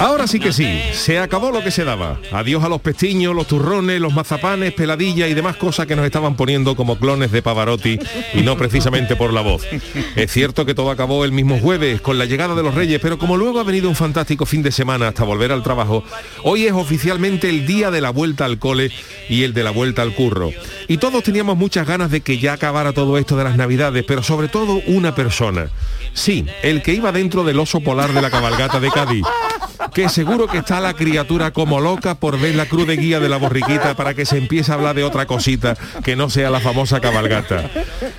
Ahora sí que sí, se acabó lo que se daba. Adiós a los pestiños, los turrones, los mazapanes, peladillas y demás cosas que nos estaban poniendo como clones de Pavarotti y no precisamente por la voz. Es cierto que todo acabó el mismo jueves con la llegada de los Reyes, pero como luego ha venido un fantástico fin de semana hasta volver al trabajo, hoy es oficialmente el día de la vuelta al cole y el de la vuelta al curro. Y todos teníamos muchas ganas de que ya acabara todo esto de las Navidades, pero sobre todo una persona. Sí, el que iba dentro del oso polar de la cabalgata de Cádiz que seguro que está la criatura como loca por ver la cruz de guía de la borriquita para que se empiece a hablar de otra cosita que no sea la famosa cabalgata.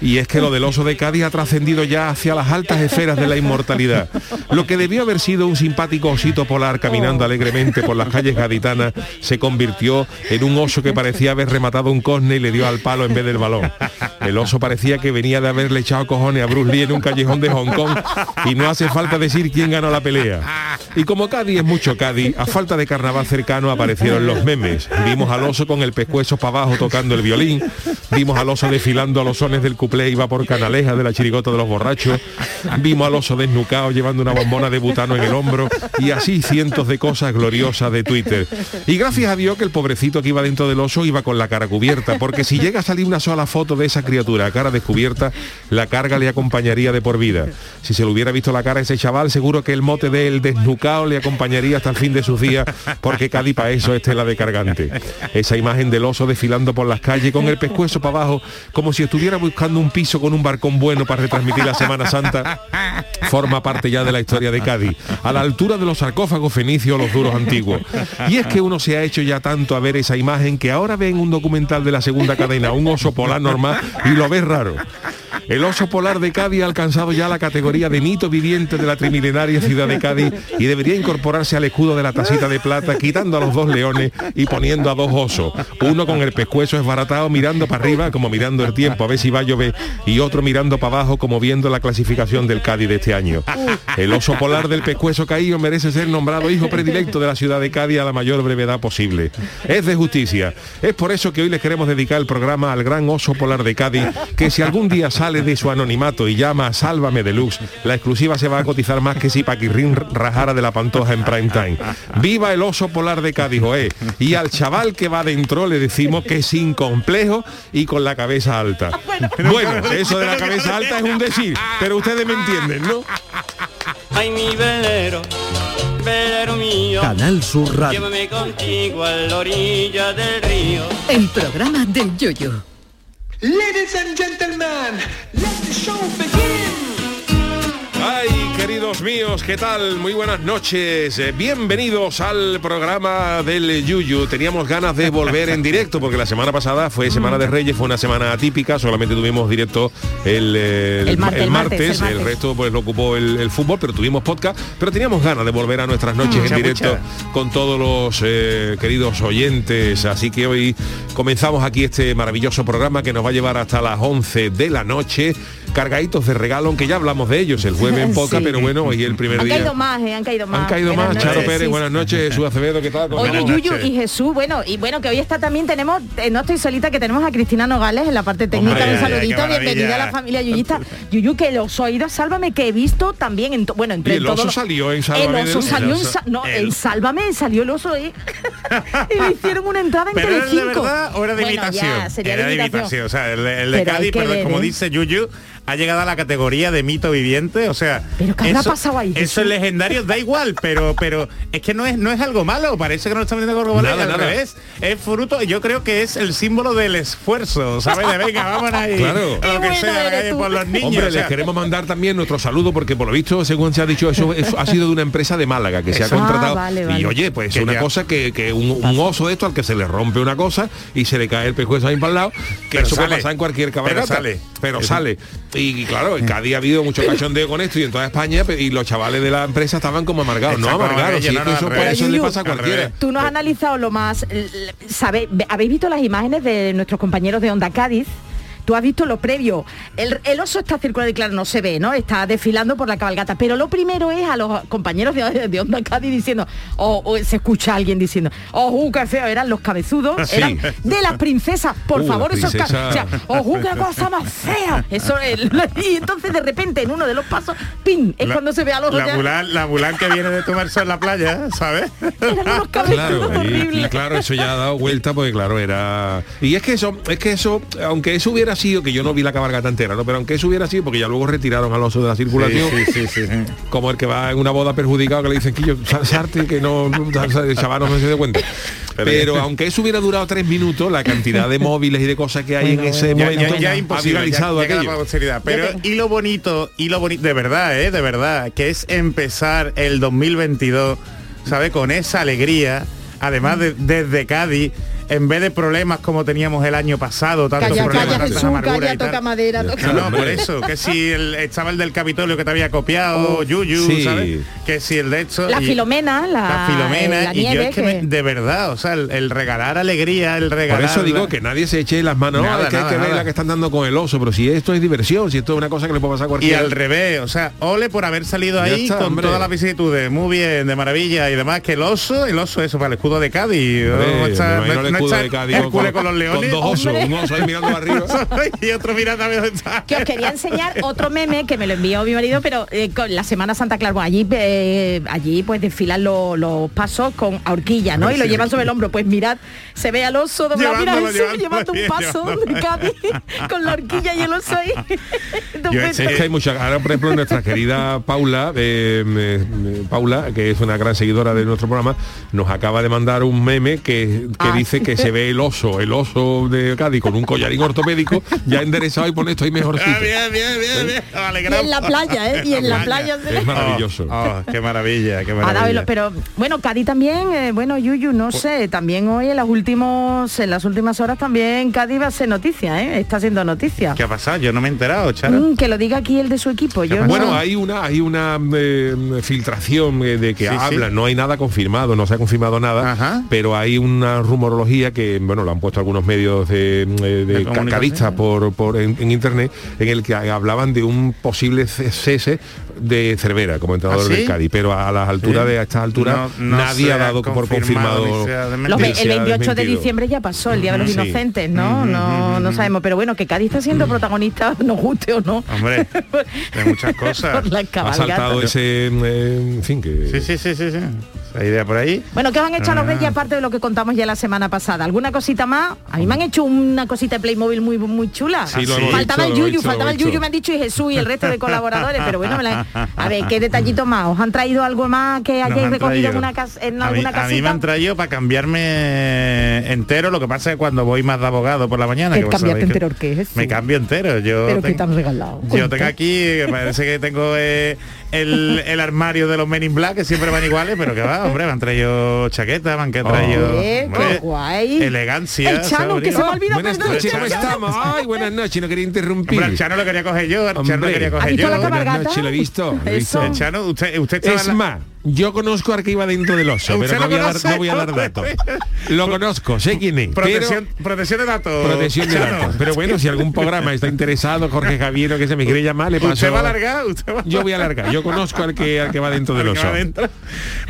Y es que lo del oso de Cádiz ha trascendido ya hacia las altas esferas de la inmortalidad. Lo que debió haber sido un simpático osito polar caminando alegremente por las calles gaditanas se convirtió en un oso que parecía haber rematado un cosne y le dio al palo en vez del balón. El oso parecía que venía de haberle echado cojones a Bruce Lee en un callejón de Hong Kong y no hace falta decir quién ganó la pelea. Y como Cádiz es mucho Cádiz, a falta de carnaval cercano aparecieron los memes. Vimos al oso con el pescuezo para abajo tocando el violín, vimos al oso desfilando a los sones del cuplé iba por canaleja de la chirigota de los borrachos, vimos al oso desnucado llevando una bombona de butano en el hombro y así cientos de cosas gloriosas de Twitter. Y gracias a Dios que el pobrecito que iba dentro del oso iba con la cara cubierta, porque si llega a salir una sola foto de esa criatura a cara descubierta, la carga le acompañaría de por vida. Si se le hubiera visto la cara a ese chaval, seguro que el mote del desnucado le acompañaría hasta el fin de sus días, porque Cádiz para eso es tela de cargante. Esa imagen del oso desfilando por las calles con el pescuezo para abajo, como si estuviera buscando un piso con un barcón bueno para retransmitir la Semana Santa, forma parte ya de la historia de Cádiz, a la altura de los sarcófagos fenicios los duros antiguos. Y es que uno se ha hecho ya tanto a ver esa imagen que ahora ven un documental de la segunda cadena, un oso polar normal, y lo ves raro. El oso polar de Cádiz ha alcanzado ya la categoría de mito viviente de la trimilenaria ciudad de Cádiz y debería incorporarse al escudo de la tacita de plata, quitando a los dos leones y poniendo a dos osos. Uno con el pescuezo esbaratado mirando para arriba, como mirando el tiempo, a ver si va a llover, y otro mirando para abajo, como viendo la clasificación del Cádiz de este año. El oso polar del pescuezo caído merece ser nombrado hijo predilecto de la ciudad de Cádiz a la mayor brevedad posible. Es de justicia. Es por eso que hoy les queremos dedicar el programa al gran oso polar de Cádiz, que si algún día sale de su anonimato y llama a Sálvame Deluxe, la exclusiva se va a cotizar más que si Paquirrín rajara de la pantoja en prime time. Viva el oso polar de Cádiz, Joé. Y al chaval que va dentro le decimos que es sin complejo y con la cabeza alta. Bueno, eso de la cabeza alta es un decir, pero ustedes me entienden, ¿no? Ay, mi velero, velero mío, Canal Sur Radio. llévame contigo a la orilla del río. El programa del Yoyo. Ladies and gentlemen, let the show begin. Queridos míos, ¿qué tal? Muy buenas noches. Eh, bienvenidos al programa del Yuyu. Teníamos ganas de volver en directo porque la semana pasada fue Semana de Reyes, fue una semana atípica, solamente tuvimos directo el, eh, El martes, el martes, martes, resto pues lo ocupó el, fútbol, pero tuvimos podcast, pero teníamos ganas de volver a nuestras noches en Mucha, directo con todos los eh, queridos oyentes. Así que hoy comenzamos aquí este maravilloso programa que nos va a llevar hasta las 11 de la noche, cargaditos de regalo, aunque ya hablamos de ellos el jueves en poca, Sí. pero bueno, hoy el primer Han día. caído más, eh, han caído más. Han caído Buenas más, Charo noches, Pérez, sí, buenas sí. noches, Jesús Acevedo, ¿qué tal? Oye, Yuyu y Jesús, bueno, y bueno, que hoy está también tenemos, eh, no estoy solita, que tenemos a Cristina Nogales en la parte técnica. Hombre, un saludito, bienvenida a la familia yuyista. Yuyu, que los oídos, sálvame, que he visto también en, to- bueno, entre Y el oso los- salió en El Sálvame oso del- salió en, El oso- no, el- en Sálvame salió el oso, eh. y le hicieron una entrada en ¿Pero era de Telecinco. verdad o era de Bueno, imitación? ya, sería era de imitación. imitación. O sea, el, de- el de Pero Cádiz, pero ver, como ¿eh? dice Yuyu, ha llegado a la categoría de mito viviente. O sea, Pero ¿qué eso, pasado ahí, Eso es legendario, da igual, pero pero es que no es no es algo malo. Parece que no lo está metiendo con Nada, al nada. revés. Es fruto, yo creo que es el símbolo del esfuerzo, ¿sabes? De venga, vámonos ahí. Claro. a Lo que sea, a la calle por los niños. Hombre, o sea, les queremos mandar también nuestro saludo porque por lo visto, según se ha dicho, eso, eso ha sido de una empresa de Málaga que se ha Eso. contratado. Ah, vale, Y vale. oye, pues es una ya- cosa que, que un, un oso de esto al que se le rompe una cosa y se le cae el pescuezo ahí para el lado, que Pero eso sale. puede pasar en cualquier cabalgata. Pero sale. Pero Eso. sale. Y, claro, en Cádiz ha habido mucho cachondeo con esto y en toda España y los chavales de la empresa estaban como amargados. No amargados, no, no, eso, pues, le pasa a al cualquiera. Tú no has analizado lo más... ¿sabe- ¿Habéis visto las imágenes de nuestros compañeros de Onda Cádiz? Tú has visto lo previo. El, el oso está circulando y claro, no se ve, ¿no? Está desfilando por la cabalgata. Pero lo primero es a los compañeros de, de Onda Cádiz diciendo, o, se escucha a alguien diciendo, oh, uh, qué feo, eran los cabezudos, Sí. eran de las princesas, por Uh, favor, esos princesa. o sea, oh, uh, qué cosa más fea. Eso es- y entonces de repente en uno de los pasos, ¡pin! Es la- cuando se ve a los la Mulan, la Mulan que viene de tomarse en la playa, ¿sabes? eran unos cabezudos Claro, y, horribles. y claro, eso ya ha dado vuelta porque claro, era. Y es que eso, es que eso, aunque eso hubiera sido, que yo no vi la cabalgata entera, ¿no? Pero aunque eso hubiera sido, porque ya luego retiraron al oso de la circulación, Sí, sí, sí, sí. como el que va en una boda perjudicado que le dicen que yo sarte que no, no el chaval no se dé cuenta. Pero aunque eso hubiera durado tres minutos, la cantidad de móviles y de cosas que hay en ese ya, momento ya, ya ha imposible ya- aquello. pero y lo bonito y lo bonito de verdad eh de verdad que es empezar el 2022 sabe con esa alegría además de, desde Cádiz en vez de problemas como teníamos el año pasado tantos Calla, problemas calla, Jesús, amarguras calla, y tal. toca madera, toca no, no, por eso, que si el, estaba el del Capitolio que te había copiado, Yuyu, sí. ¿sabes? Que si el de esto... La y- Filomena, la, la Filomena, eh, la y yo es que, me- de verdad, o sea, el, el regalar alegría, el Por regalar... eso digo que nadie se eche las manos, Nada, "No, es que hay nada, que ver nada. la que están dando con el oso, pero si esto es diversión, si esto es una cosa que le puede pasar a Y cualquiera. al revés, o sea, ole por haber salido Ya ahí está, con hombre. todas las vicisitudes, muy bien, de maravilla y demás, que el oso, el oso eso, para el escudo de Cádiz. Hombre, no está- me imagino no- el no escudo está de Cádiz Hércules con, los leones. Con dos osos, Hombre. un oso ahí mirando arriba. y otro mirando a ver dónde está. que os quería enseñar otro meme que me lo envió mi marido, pero eh, con la Semana Santa, claro, allí eh, allí pues desfilan lo- los pasos con a horquilla, ¿no? Y lo llevan sobre el hombro. Pues mirad, se ve al oso doblado, llevando un paso de llevándolo. Cádiz con la horquilla y el oso ahí. Estupendo. Es que hay muchas. Ahora, por ejemplo, nuestra querida Paula, eh, Paula, que es una gran seguidora de nuestro programa, nos acaba de mandar un meme que, que Ah. dice que se ve el oso, el oso de Cádiz con un collarín ortopédico ya enderezado y pone esto ahí mejorcito. Ah, bien, bien, bien, bien. Y Alegramos. en la playa, ¿eh? Y en la playa. Es maravilloso. Oh, oh, qué maravilla, qué el- maravilla. pero bueno, Cádiz también, eh, bueno, Yuyu, no sé, también hoy en las últimos, en las últimas horas también Cádiz va a ser noticia, ¿eh? Está siendo noticia. ¿Qué ha pasado? Yo no me he enterado, Charo. Mm, que lo diga aquí el de su equipo. Yo Bueno, no- hay una hay una eh, filtración eh, de que Sí, sí. hablan, no hay nada confirmado, no se ha confirmado nada, Ajá. pero hay una rumorología que bueno lo han puesto algunos medios de, eh, de por, por en, en internet en el que hablaban de un posible cese de Cervera como entrenador ¿Ah, sí? del Cádiz, pero a las alturas Sí. de a estas alturas No- no nadie ha dado por confirmado Los el se ha 28 de diciembre ya pasó, el Día de los Sí. Inocentes, ¿no? No, no sabemos, pero bueno, que Cádiz está siendo protagonista, nos guste o no. Hombre, de muchas cosas. Por la Ha saltado ese eh, en fin que Sí, sí, sí, sí, Esa idea por ahí. Bueno, ¿qué os han hecho a los Ah. reyes aparte de lo que contamos ya la semana pasada? ¿Alguna cosita más? A mí me han hecho una cosita de Playmobil muy muy chula. Sí, lo hemos faltaba el Yuyu, faltaba el. Yuyu, me han dicho y Jesús y el resto de colaboradores, pero bueno, me la- a ver, ¿qué detallito más? ¿Os han traído algo más que hayáis recogido en, una cas- en a, mí, alguna a mí me han traído para cambiarme entero, lo que pasa es que cuando voy más de abogado por la mañana. ¿Qué que que entero qué, Jesús? Me cambio entero. Yo Pero que tengo- te han regalado. Yo tengo aquí, que parece que tengo eh, el, el armario de los Men in Black, que siempre van iguales, pero que va, hombre, me han traído chaquetas, me han traído hombre, guay. elegancia. El Chano, que se me ha olvidado, Buenas perdón, noches. ¿cómo estamos? Ay, buenas noches, no quería interrumpir. Hombre, el Chano lo quería coger yo, el Chano lo quería ¿Has coger visto yo. la Buenas noches, lo he visto, lo he visto. Eso. El Chano, usted, usted estaba Es en la- más, yo conozco al que iba dentro del oso, ¿Usted pero no lo voy, a dar, conoce? no voy a dar datos. Lo conozco, sé quién es. Protección, pero- protección de datos. Protección de datos. Pero bueno, si algún programa está interesado, Jorge Javier, o que se me quiere llamar, le paso. ¿Usted va a alargar? ¿Usted va Yo voy a alargar. Yo conozco al que, al que va dentro del oso.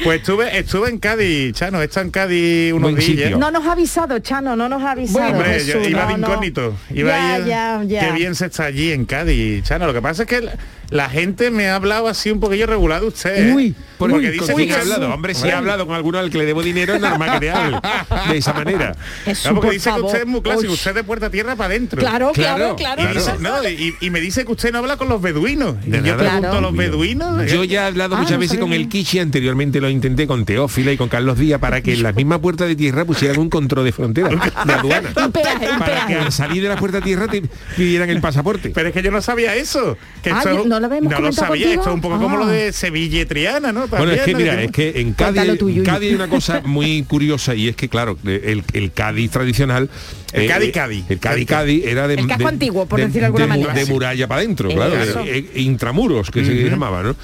Pues estuve, estuve en Cádiz, Chano, he estado en Cádiz unos Buen días. sitio. No nos ha avisado, Chano, no nos ha avisado. Hombre, yo Jesús, iba no, de incógnito. Iba ya, ahí, ya, ya. Qué bien se está allí en Cádiz, Chano. Lo que pasa es que el, la gente me ha hablado así un poquillo regular de usted. ¿eh? Uy, porque uy, dice ¿con quién que he es- hablado? Hombre, si he hablado con alguno al que le debo dinero, es normal que te hable de esa manera. Jesús, Claro, porque por dice que usted es muy clásico, Uy. usted es de puerta a tierra para adentro. Claro, claro, Claro, claro. Y, dice- no, y, y me dice que usted no habla con los beduinos. Y yo nada. pregunto Claro. a los beduinos. Yo eh, ya he hablado Ah, muchas no veces con el yo. Kichi, anteriormente lo intenté con Teófila y con Carlos Díaz para que en la misma puerta de tierra pusieran un control de frontera, de aduana. Un peaje, un Para que al salir de la puerta de tierra te pidieran el pasaporte. Pero es que yo no sabía eso. Que Ah, esto es- ¿no lo habíamos no lo sabía. contigo? Esto es un poco como Ah. lo de Sevilla y Triana, ¿no? Bueno, es que ¿no? mira, Que- es que en Cádiz. Cádiz hay una cosa muy curiosa y es que, claro, el, el Cádiz tradicional... El eh, Cádiz, eh, Cádiz. El Cádiz Cádiz era de... El casco de- antiguo, por de- decirlo de alguna de manera. De muralla para adentro, claro. Eh, intramuros, que se llamaba, ¿no? Eh,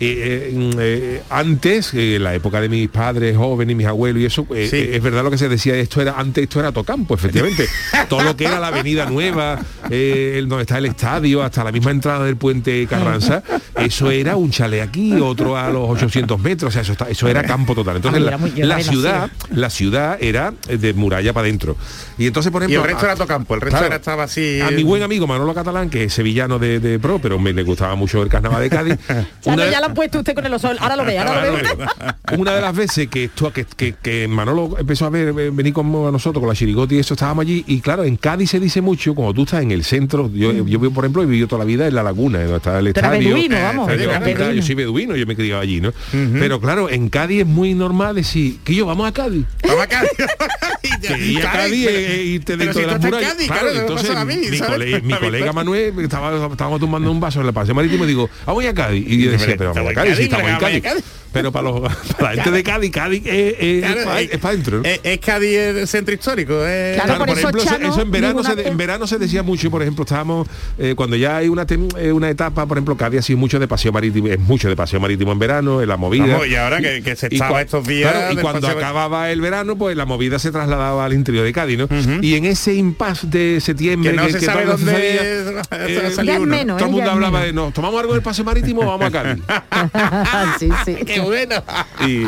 eh, mm, eh, antes, eh, en la época de mis padres jóvenes y mis abuelos y eso, eh, Sí. eh, es verdad lo que se decía, esto era antes esto era Tocampo, efectivamente. Todo lo que era la Avenida Nueva, eh, el, donde está el estadio, hasta la misma entrada del puente Carranza, eso era un chale aquí, otro a los 800 metros, o sea, eso, está- eso era campo total. Entonces Ah, la, la ciudad, la ciudad era de muralla para adentro. Y entonces, por Y ejemplo, el resto a- era Tocampo, el resto Claro. era estaba así. a mi buen amigo Manolo Catalán, que es sevillano de, de pro, pero me le gustaba mucho el carnaval de Cádiz. Una ya lo ha puesto usted con el oso. Ahora lo ve, ahora lo ve. una de las veces que esto que, que, que Manolo empezó a ver eh, venir con nosotros con la chirigoti y eso estábamos allí y claro en Cádiz se dice mucho cuando tú estás en el centro yo, yo por ejemplo he vivido toda la vida en la laguna donde está el estadio beduino, vamos, Eh, yo, beduino. claro, yo soy beduino yo me he criado allí no pero claro en Cádiz es muy normal decir que yo vamos a Cádiz Vamos a Cádiz. a irte pero dentro si de tú las estás en murallas Cádiz, Claro, claro, me entonces pasa a mí, mi, colega pasa. Manuel estaba, estábamos tomando un vaso en el paseo marítimo y digo vamos a Cádiz y yo decía pero vamos a Cádiz si estamos en Cádiz pero para, los, para la gente de Cádiz Cádiz es, es, Claro, es pa- eh, es para adentro ¿no? Es, es Cádiz el centro histórico. es- Claro, Claro, por por, eso ejemplo, eso, Chano, eso en verano se, en verano se decía mucho, por ejemplo, estábamos eh, cuando ya hay una tem- eh, una etapa, por ejemplo, que había sido mucho de paseo marítimo, es mucho de paseo marítimo en verano, en la movida. Vamos, y ahora que- que se estaba estos días claro, y cuando paseo- acababa el verano, pues la movida se trasladaba al interior de Cádiz, ¿no? Y en ese impasse de septiembre Que no se sabe todo dónde eh, Ya es uno. menos, todo el ¿eh? mundo hablaba menos. de nos tomamos algo del paseo marítimo o vamos a Cádiz. sí, sí. Qué bueno. Y,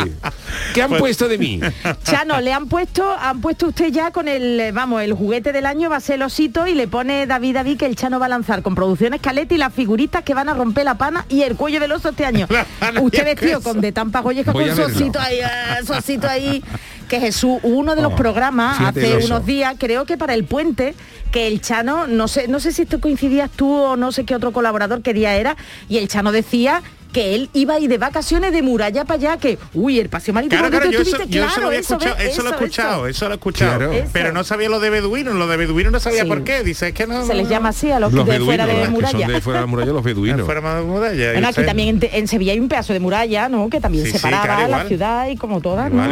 ¿Qué han Pues- puesto de mí? Chano, le han puesto, han puesto usted ya con el, eh, vamos, el juguete del año va a ser el osito y le pone David David que el Chano va a lanzar con producciones Caleta y las figuritas que van a romper la pana y el cuello del oso este año. Usted vestido con de tampa golleja con su osito ahí, eh, su osito ahí. Que Jesús, uno de los Oh, programas hace unos días, creo que para el puente, que el Chano, no sé, no sé si esto coincidías tú o no sé qué otro colaborador qué día era, y el Chano decía que él iba a ir de vacaciones de muralla para allá, que, uy, el paseo marítimo Claro, que claro, yo eso, yo eso claro, lo había eso, escuchado, eso lo he escuchado, eso. eso lo he escuchado. Claro. Pero no sabía lo de beduinos, lo de beduinos no sabía Sí. por qué. Dice, es que no. Se les llama así a los, Los de beduinos, fuera de muralla. son de fuera de la muralla, los beduinos. Fuera más de muralla. Bueno, aquí también en, en Sevilla hay un pedazo de muralla, ¿no? Que también Sí, sí, separaba claro, la igual. ciudad y como todas, ¿no?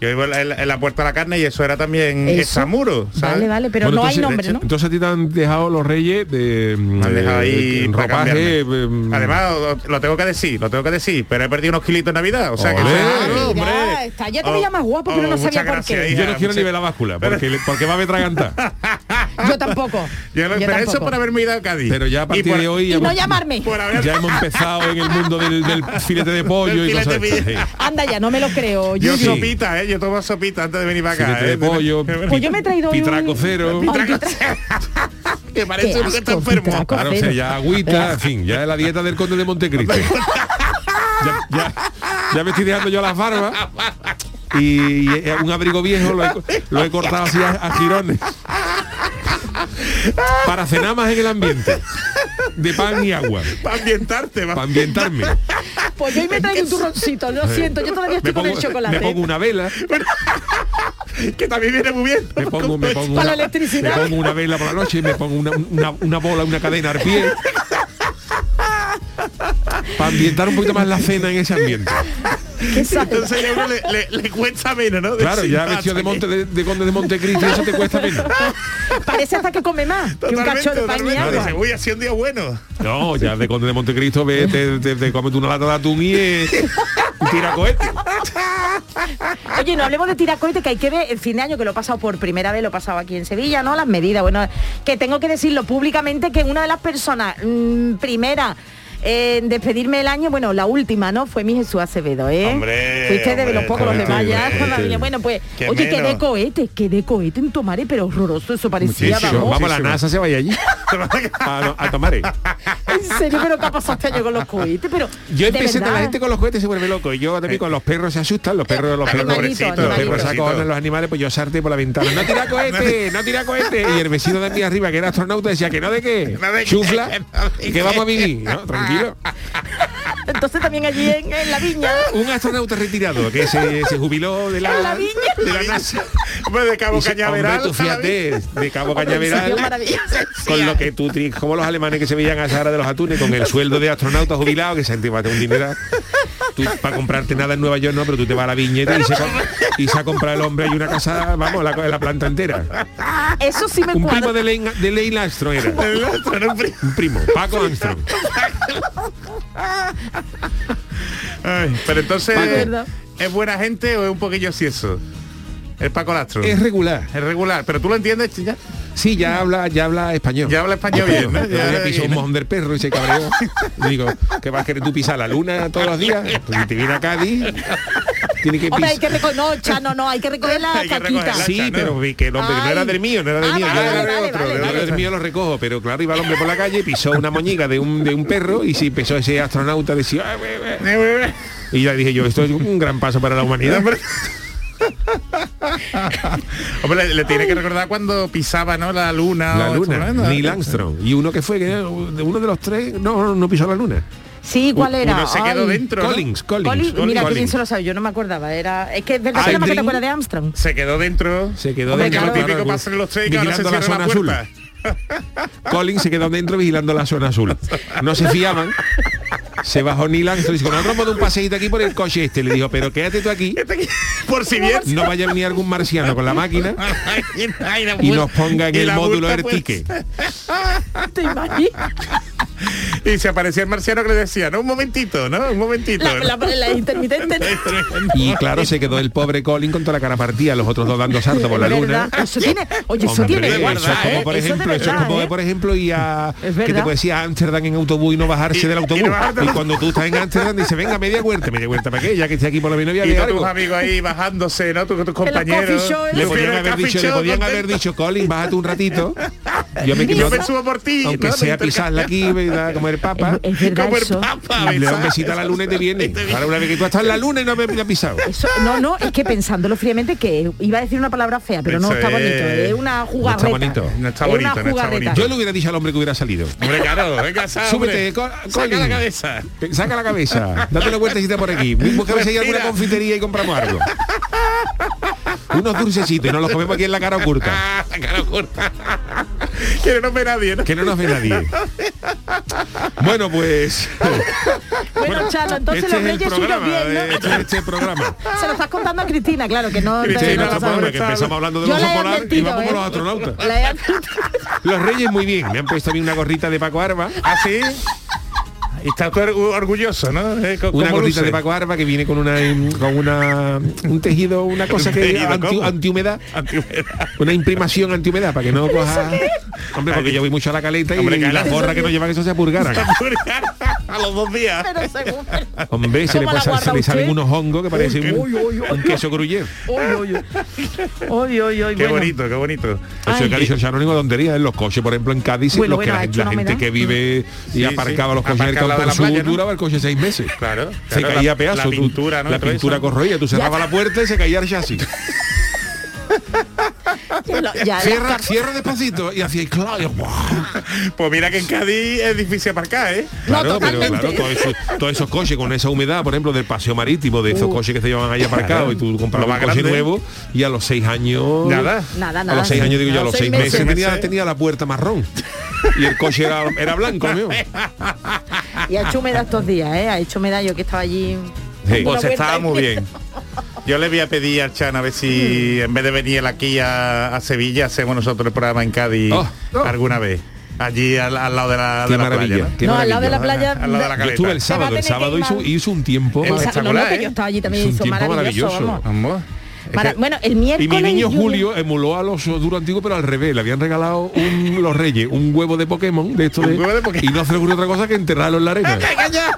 Yo iba en la, en la puerta de la carne y eso era también examuro. Vale, vale, pero Bueno, no hay nombre, ¿no? Entonces a ti te han dejado los reyes de Me han dejado ahí ropaje. cambiarme. eh, Además, lo, lo tengo que decir, lo tengo que decir, pero he perdido unos kilitos en Navidad, o sea que Olé. claro, Mira, hombre. está- ya te veía más guapo, pero no muchas sabía por qué. hija, yo no quiero ni ver la báscula, porque, porque va a haber tragantar. Yo tampoco. Yo no- Yo pero eso por haberme ido a Cádiz. Pero ya a Y partir por- de hoy Y ya, no hemos, llamarme. por haber- ya hemos empezado en el mundo del, del filete de pollo y cosas de de-. Anda ya, no me lo creo. Yo sopita, ¿eh? Yo tomo sopita antes de venir para acá. De ¿eh? pollo, Pues yo me he traído hoy un- pitraco cero. Pitraco que parece Qué uno que está asco, enfermo. pitraco. Claro, o sea, ya agüita, en fin, ya es la dieta del conde de Montecristo. ya, ya, ya me estoy dejando yo las barbas y, y un abrigo viejo lo he, lo he cortado así a, a girones. Para cenar más en el ambiente. De pan y agua. Para ambientarte, va. Para ambientarme. Pues yo hoy me traigo un turroncito, lo siento, yo todavía Me estoy con pongo, el chocolate. me pongo una vela, que también viene muy bien. me pongo, me pongo, Para una, la electricidad. me pongo una vela por la noche, me pongo una, una, una bola, una cadena al pie. Para ambientar un poquito más la cena en ese ambiente. Entonces ya a uno le, le- le cuesta menos, ¿no? Claro, ya vestido de, "Pasa monte, que-". de, de conde de Montecristo, eso te cuesta menos. Parece hasta que come más que un cacho de pan y totalmente. agua. Dice, uy, ha sido un día bueno. No, ya de conde de Montecristo ve, te, te, te comes una lata de atún y, eh, y tira cohete. Oye, no hablemos de tiracoite, que hay que ver el fin de año, que lo he pasado por primera vez, lo he pasado aquí en Sevilla, ¿no? Las medidas, bueno, que tengo que decirlo públicamente que una de las personas mm, primera en despedirme el año, bueno, la última, ¿no? Fue mi Jesús Acevedo, ¿eh? Hombre, Fuiste de hombre, los pocos los demás ya. Bueno, pues, Qué oye, que menos. de cohete, que de cohete en Tomare, pero horroroso, eso parecía, Muchísimo. vamos. Vamos, a la. NASA se vaya allí. a, a tomar. En serio, pero ¿qué ha pasado este año con los cohetes? Pero, Yo empecé, la gente con los cohetes se vuelve loco. Y yo también con los perros se asustan, los perros, los perros, Animalito, los perros se acojonan los animales, pues yo salté por la ventana. No tira cohete, no tira cohete. Y el vecino de aquí arriba, que era astronauta, decía que no de qué. Chufla, de que vamos a vivir. No, tranquilo. Entonces también allí en, en la viña. Un astronauta retirado que se, se jubiló de la, En la viña. de la NASA. Hombre, de Cabo Cañaveral. hombre, tú fíjate, de Cabo Hombre, un Cañaveral, sitio maravilloso. con lo que tú, tri- como los alemanes que se veían a Sahara de los Atunes, con el sueldo de astronauta jubilado, que se encima un dinero. Tú para comprarte nada en Nueva York no, pero tú te vas a la viñeta y se, y se ha comprado el hombre y una casa, vamos, la, la planta entera. Eso sí me Un cuadra. primo de Lane Armstrong era. Un primo, Paco Armstrong. Ay, pero entonces. ¿es buena gente o es un poquillo eso? El Paco Lastro. Es regular. Es regular, pero tú lo entiendes ya. Sí, ya habla, ya habla español. Ya habla español bien, ¿no? Ya, Ya- pisó un mojón del perro y se cabreó. Digo, ¿qué vas a querer tú pisar la luna todos los días? Pues si te viene a Cádiz, tiene que Hombre, hay pisar. que recoger, no, Chano, no, hay que recoger la Hay caquita. Sí, Chano. pero vi que el hombre que no era Ay. del mío, no era del Ah, mío, vale, yo era vale, de vale, otro, vale, de vale. del mío lo recojo, pero claro, iba el hombre por la calle, pisó una moñiga de un, de un perro y si empezó ese astronauta decía, y ya dije yo, esto es un gran paso para la humanidad. Hombre, le, le tiene que recordar cuando pisaba, ¿no? La luna. La o luna, eso, ¿no? Neil Armstrong. Y uno que fue, que uno de los tres, no, no, no pisó la luna. Sí, ¿cuál era? Uno se quedó Ay. dentro, ¿no? Collins, Collins. Collins, mira, bien se lo sabe, yo no me acordaba, era... Es que es verdad que que te acuerdas de Armstrong. Se quedó dentro. Se quedó Hombre, dentro. claro. Lo típico claro, pasa en los tres y que ahora se vigilando la cierra zona la azul. Collins se quedó dentro vigilando la zona azul. No se fiaban. Se bajó Neil Armstrong y dijo, vamos a dar un paseíto aquí por el coche este. Le dijo, pero quédate tú aquí. Por si bien. No vaya a venir algún marciano con la máquina y nos ponga en el módulo del pues, ticket. ¿Te imaginas? Y se aparecía el marciano que le decía, no, un momentito, ¿no? Un momentito. La, la, la intermitente. Y claro, se quedó el pobre Colin con toda la cara partida, los otros dos dando salto por la luna. Eso tiene, oye, eso Hombre, tiene eso es como ¿eh? por Eso ejemplo, eso es verdad, como ¿eh? por ejemplo ir a que te verdad. puedes ir a Ámsterdam en autobús y no bajarse Y- del y autobús. no Y, cuando tú estás en Ámsterdam dice, venga, media vuelta, media vuelta para qué, ya que estoy aquí por la novia Y tus amigos ahí bajándose, ¿no? Con tus compañeros. Le podían haber dicho, le shop podían contento. haber dicho, Colin, bájate un ratito. Yo me Yo quedo, me subo por ti. aunque ¿no? sea pisarla aquí, como el papa. Es, es eso. papa. Y le da un besar. besito a la luna y te viene. Ahora una vez que tú estás en la luna y no me has pisado. Eso- no, no, es que pensándolo fríamente que iba a decir una palabra fea, pero no Eso está es- bonito, es una jugarreta. bonito. No está Es bonito, una no está bonito. Yo le hubiera dicho al hombre que hubiera salido. Hombre, claro, venga, sal, Súbete. Co- Saca la cabeza. Saca la cabeza, date una vueltecita por aquí. Busca a ver si hay alguna confitería y compramos algo. Unos dulcecitos y nos los comemos aquí en la cara oculta. La cara corta. que no nos ve nadie, ¿no? Que no nos ve nadie. Bueno, pues. Bueno, Chalo, entonces este los reyes programa. bien, ¿no? de- Este es este programa. Se lo estás contando a Cristina, claro, que no... Cristina, no este programa que empezamos hablando de Yo los polar y vamos con ¿eh? los astronautas. Los reyes muy bien. Me han puesto a mí una gorrita de Paco Arba. ¿Ah, sí? Y estás tú orgu- orgulloso, ¿no? Eh, Una ¿cómo gorrita luce? de Paco Arba que viene con una con una un tejido, una cosa que tejido, anti, antihumedad. Antihumedad. Una imprimación antihumedad para que no coja. Hombre, porque yo voy mucho a la caleta y, Hombre, y claro. las gorras que no llevan eso se apurgaran. a los dos días. Pero según... Hombre, se le, ¿Cómo la pasa- se le salen unos hongos que parecen un, un queso uy, Qué bueno. bonito, qué bonito. Eso es que ha dicho ninguna tontería. En los coches, por ejemplo, en Cádiz, Bueno, los que bueno, la, gente- la que vive y Sí, aparcaba sí. los coches en el campo duraba el coche seis meses. Claro. Se caía la- pedazo. La pintura, ¿no? La pintura corroía. Tú cerrabas la puerta y se caía el chasis. Ya lo- ya Cierra, cierra despacito y hacía claro. Pues mira que en Cádiz es difícil aparcar, ¿eh? No, Claro, pero claro, todos esos, todos esos coches con esa humedad, por ejemplo, del paseo marítimo, de esos coches que se llevan ahí aparcados y tú compras un coche grande. nuevo y a los seis años... Nada. Nada, A nada. los seis años digo yo, a A los seis meses, meses. tenía, tenía la puerta marrón. Y el coche era, era blanco, mío. Y ha hecho humedad estos días, ¿eh? Ha hecho humedad yo que estaba allí... Sí. Pues estaba muy bien. Yo le voy a pedir al Chan a ver si en vez de venir aquí a, a Sevilla hacemos nosotros el programa en Cádiz Oh, oh. alguna vez. Allí al, al lado de la, Qué de la maravilla, playa. ¿no? qué No, al lado de la playa... Al lado de la Yo caleta. estuve el a sábado, el sábado hizo, hizo un tiempo. No, no, espectacular, que ¿eh? yo estaba allí también Es un hizo tiempo maravilloso, maravilloso. vamos. Para- bueno, el Y mi miércoles... niño. Julio emuló a los duro antiguos, pero al revés. Le habían regalado un- los reyes un huevo de Pokémon de esto de, Un huevo de Pokémon. y no se le ocurrió otra cosa que enterrarlo en la arena.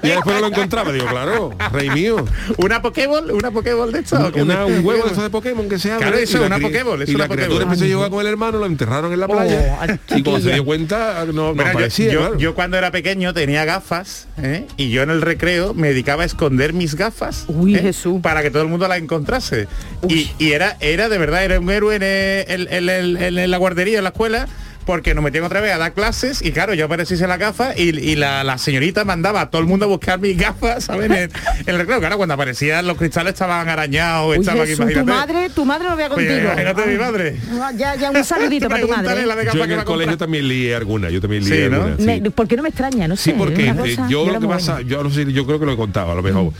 y después no lo encontraba. Digo, claro, rey mío. ¿Una Pokéball? ¿Una Pokéball de esto? Una- un huevo de estos de Pokémon que se abre. Claro, eso, y la una Pokéball, es Y una la criatura empezó a jugar con el hermano, lo enterraron en la Oh, playa. al y cuando se dio cuenta, no, no Bueno, yo- aparecía. yo, claro. yo cuando era pequeño tenía gafas ¿eh? y yo en el recreo me dedicaba a esconder mis gafas ¿eh? Uy, Jesús. para que todo el mundo las encontrase y, y era era de verdad era un héroe en, en- en la guardería en la escuela porque nos metían otra vez a dar clases y claro, yo aparecía sin la gafa y, y la, la señorita mandaba a todo el mundo a buscar mis gafas, ¿sabes? En, el- en el recreo, claro, cuando aparecían los cristales estaban arañados, Uy, estaban, Jesús, tu imagínate. madre, tu madre lo vea Oye, contigo. imagínate mi madre. Ah, Ya, ya, un saludito para tu madre. la de Yo en el colegio también lié alguna, yo también lié Sí, ¿no? alguna. sí. Me- ¿Por qué no me extraña? No sé. Sí, porque eh, cosa- yo lo que pasa, yo no sé, yo creo que lo he contado a lo mejor.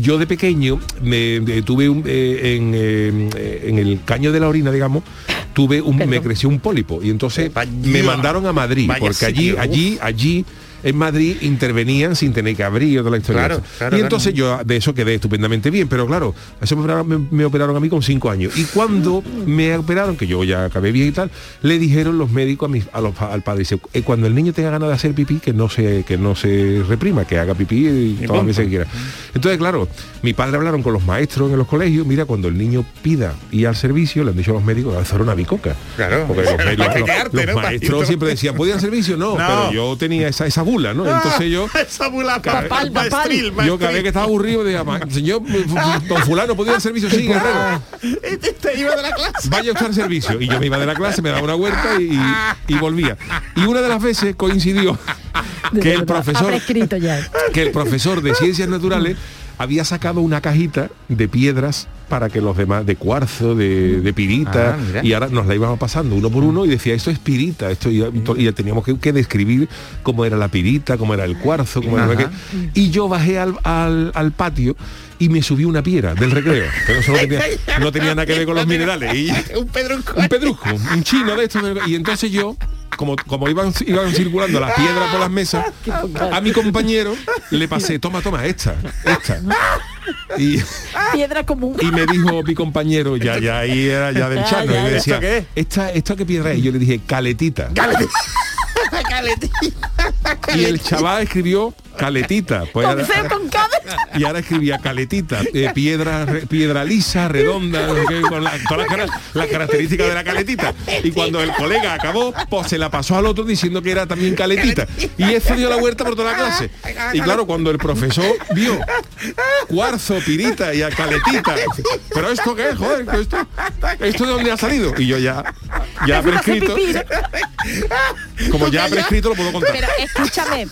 Yo de pequeño me, me tuve un, eh, en, eh, en el caño de la orina, digamos, tuve un, me creció un pólipo y entonces me mandaron a Madrid porque allí, allí, allí en Madrid intervenían sin tener que abrir toda la historia. Claro, claro, y entonces yo de eso quedé estupendamente bien, pero claro, eso me operaron, me- me operaron a mí con cinco años. Y cuando me operaron, que yo ya acabé bien y tal, le dijeron los médicos a mis, a los, pa- al padre, dice, "Eh, cuando el niño tenga ganas de hacer pipí, que no se, que no se reprima, que haga pipí y todas las veces que quiera. Entonces, claro, mi padre hablaron con los maestros en los colegios, mira, cuando el niño pida ir al servicio, le han dicho a los médicos, a hacer una bicoca. Claro. Porque los, maestros siempre decían, ¿podía al servicio? No, No. pero yo tenía esa, esa bula, ¿no? Entonces yo Esa bula Papal, papal. maestril, yo cada vez que estaba aburrido decía, "Ma- señor, don fulano, ¿podía ir al servicio? Sí, guerrero. Este te iba de la clase. Vaya usted al servicio. Y yo me iba de la clase, me daba una vuelta y, y volvía. Y una de las veces coincidió que el profesor, que el profesor de ciencias naturales había sacado una cajita de piedras para que los demás, de cuarzo, de, de pirita, Ah, y ahora nos la íbamos pasando uno por uno y decía, esto es pirita, esto y, y ya teníamos que, que describir cómo era la pirita, cómo era el cuarzo, cómo era qué. Y yo bajé al, al- al patio y me subí una piedra del recreo, que eso no tenía, no tenía nada que ver con los minerales. Y, Un pedrusco. un pedrusco, un chino de estos. Y entonces yo, como, como iban, iban circulando las piedras por las mesas, a mi compañero le pasé, toma, toma, esta, esta. Y, Piedra común. y me dijo mi compañero, ya, ya ahí era ya del chano, ya, y me decía, ¿Esto qué es? ¿Esta, ¿esto qué piedra es? Y yo le dije, caletita. Y el chaval escribió caletita. Pues Con ahora- C, con K. y ahora escribía caletita, eh, piedra, re- piedra lisa, redonda, no sé qué, con la- todas las, cara- las características de la caletita. Y cuando el colega acabó, pues se la pasó al otro diciendo que era también caletita. Y eso dio la vuelta por toda la clase. Y claro, cuando el profesor vio cuarzo, pirita y a caletita, pero esto qué es, joder, ¿Pero esto, esto de dónde ha salido. Y yo ya, ya prescrito, como ya prescrito lo puedo contar. Pero escúchame.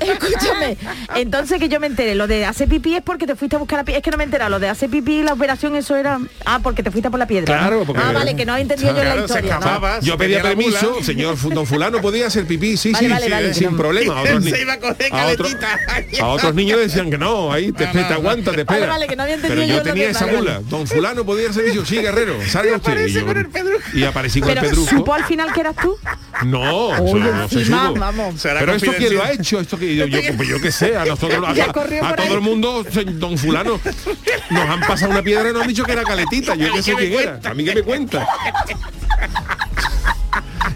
Escúchame. Entonces que yo me enteré, lo de hacer pipí es porque te fuiste a buscar la piedra. Es que no me he enterado, lo de hacer pipí y la operación, eso era. Ah, porque te fuiste por la piedra. ¿no? Claro, porque- Ah, vale, que no he entendido yo la Claro, se historia. Yo pedía permiso, señor don fulano podía hacer pipí, sí, Vale, sí, vale, sí, vale, sin no. problema. A otros, Se ni- iba a coger a otro- caletita. a otros niños decían que no, ahí te, espera, te aguanta, te espera. vale, que no había entendido Pero yo tenía esa vale. Don fulano podía hacer servicio, sí, guerrero, salga usted. Y, yo- y aparecí con Pero el supo al final que eras tú. No, se supo. Pero esto quién lo ha hecho, esto que yo, yo, pues yo qué sé, a nosotros a, a todo el mundo, don fulano, nos han pasado una piedra y nos han dicho que era caletita, yo qué sé quién era, a mí que me cuenta.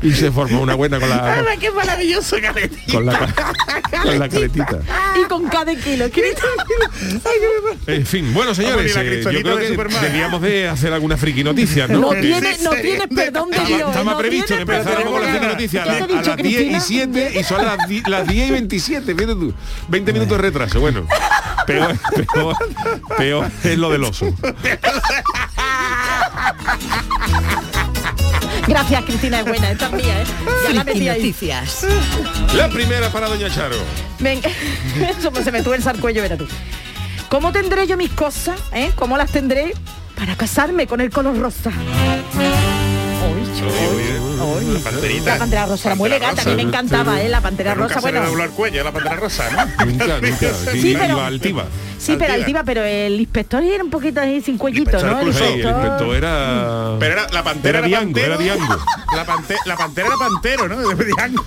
Y se formó una buena con la Ay, qué maravilloso caletita. con la, con la caletita. Y con cada kilo. En fin, bueno señores, eh, yo creo de que Superman. debíamos de hacer alguna friki noticia, ¿no? No, Que tiene, Sí, no tienes perdón de Estaba, Dios. estaba no previsto que empezáramos con la friki noticia a, ¿Qué te he la- a las 10 y Cristina? 7 y son las, las 10 y 27, fíjate tú. 20 minutos de retraso, bueno. Peor, peor, peor es lo del oso. Gracias, Cristina, es buena, esta es mía, ¿eh? Ya la Friki metí ahí. Noticias. La primera para Doña Charo. Venga, eso pues se me tuerza el cuello, verás tú. ¿Cómo tendré yo mis cosas? ¿eh? ¿Cómo las tendré para casarme con el color rosa? La panterita. La pantera rosa era muy elegante, a mí me encantaba, ¿eh? La pantera Pero rosa, se le bueno. dobló el cuello, la pantera rosa, ¿no? Nunca, nunca. Sí, Sí, pero- iba altiva. Sí, pero Altiva. pero el inspector era un poquito ahí sin cuellito, ¿no? El inspector- era... Pero era la pantera Era Diango, era Diango. La, pante- la pantera era pantero, ¿no? De Diango.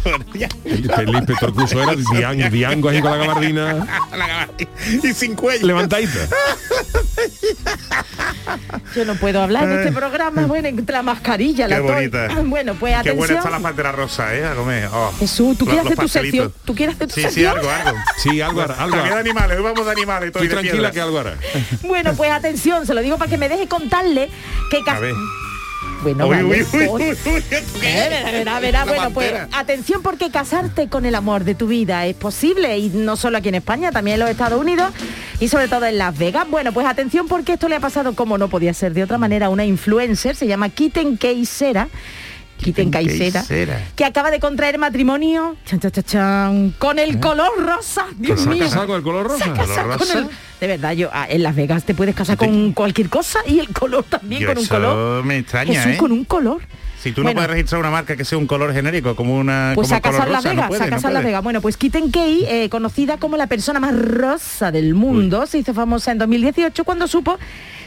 El, inspector Crusoe era Diango, Diango ahí con la gabardina La gabardina. y sin cuello. levantadita. Yo no puedo hablar en este programa, bueno, entre la mascarilla, la. Bonita. Bueno, pues Qué buena atención. está la pantera rosa, ¿eh? A comer. Oh. Jesús, ¿tú Los- quieres los hacer tu sección? ¿Tú quieres hacer tu Sí, sí, sección? algo, algo. Sí, algo hará, algo También de animales, hoy vamos de animales. Estoy tranquila que algo hará. Bueno, pues atención, se lo digo para que me deje contarle que... A ver. Bueno, Uy, uy, uy, verá, verá, verá. Bueno, pues atención porque casarte con el amor de tu vida es posible y no solo aquí en España, también en los Estados Unidos y sobre todo en Las Vegas. Bueno, pues atención porque esto le ha pasado como no podía ser de otra manera a una influencer, se llama Kitten Keisera. Kitten Keisera, Keisera. que acaba de contraer matrimonio chan, chan, con el color rosa. Dios ¿Se mío. casado con el color rosa? Se ¿Color con rosa? el- De verdad, yo ah, en Las Vegas te puedes casar con cualquier cosa y el color también Yo con un color. me extraña, Jesús, ¿eh? con un color. Si tú Bueno. no puedes registrar una marca que sea un color genérico, como una. Pues como a casar Las no Vegas, puede, a no casar Las puede. Vegas. Bueno, pues Kitten Kay, eh, conocida como la persona más rosa del mundo, se hizo famosa en 2018 cuando supo,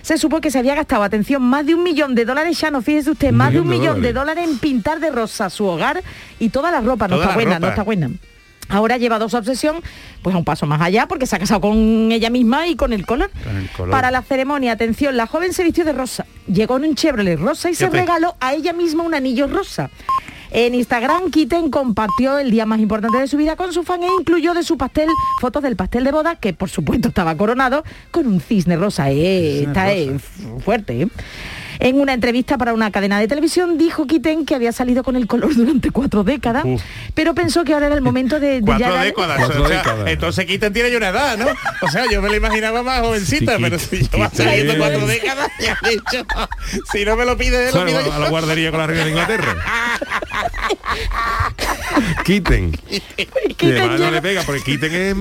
se supo que se había gastado, atención, más de un millón de dólares, ya no fíjese usted, Un más de un millón de dólares. en pintar de rosa su hogar y toda la ropa. No Toda está buena, ropa. no está buena. Ahora lleva dos obsesión, pues a un paso más allá, porque se ha casado con ella misma y con el color. Con el color. Para la ceremonia, atención, la joven se vistió de rosa, llegó en un Chevrolet rosa y se regaló a ella misma un anillo rosa. En Instagram, Kitten compartió el día más importante de su vida con su fan e incluyó de su pastel fotos del pastel de boda, que por supuesto estaba coronado con un cisne rosa. Eh, está eh, fuerte. ¿eh? En una entrevista para una cadena de televisión dijo Kitten que había salido con el color durante cuatro décadas, Uf. pero pensó que ahora era el momento de, de Cuatro ya dar- décadas. Cuatro o sea, décadas. Entonces Kitten tiene ya una edad, ¿no? O sea, yo me lo imaginaba más jovencita, Sí, pero si lleva Kitten. saliendo cuatro décadas, ya he dicho, si no me lo pide él, lo Claro, pido a la yo. guardería con la reina de Inglaterra. Quiten. Además, no le pega, porque Quiten es,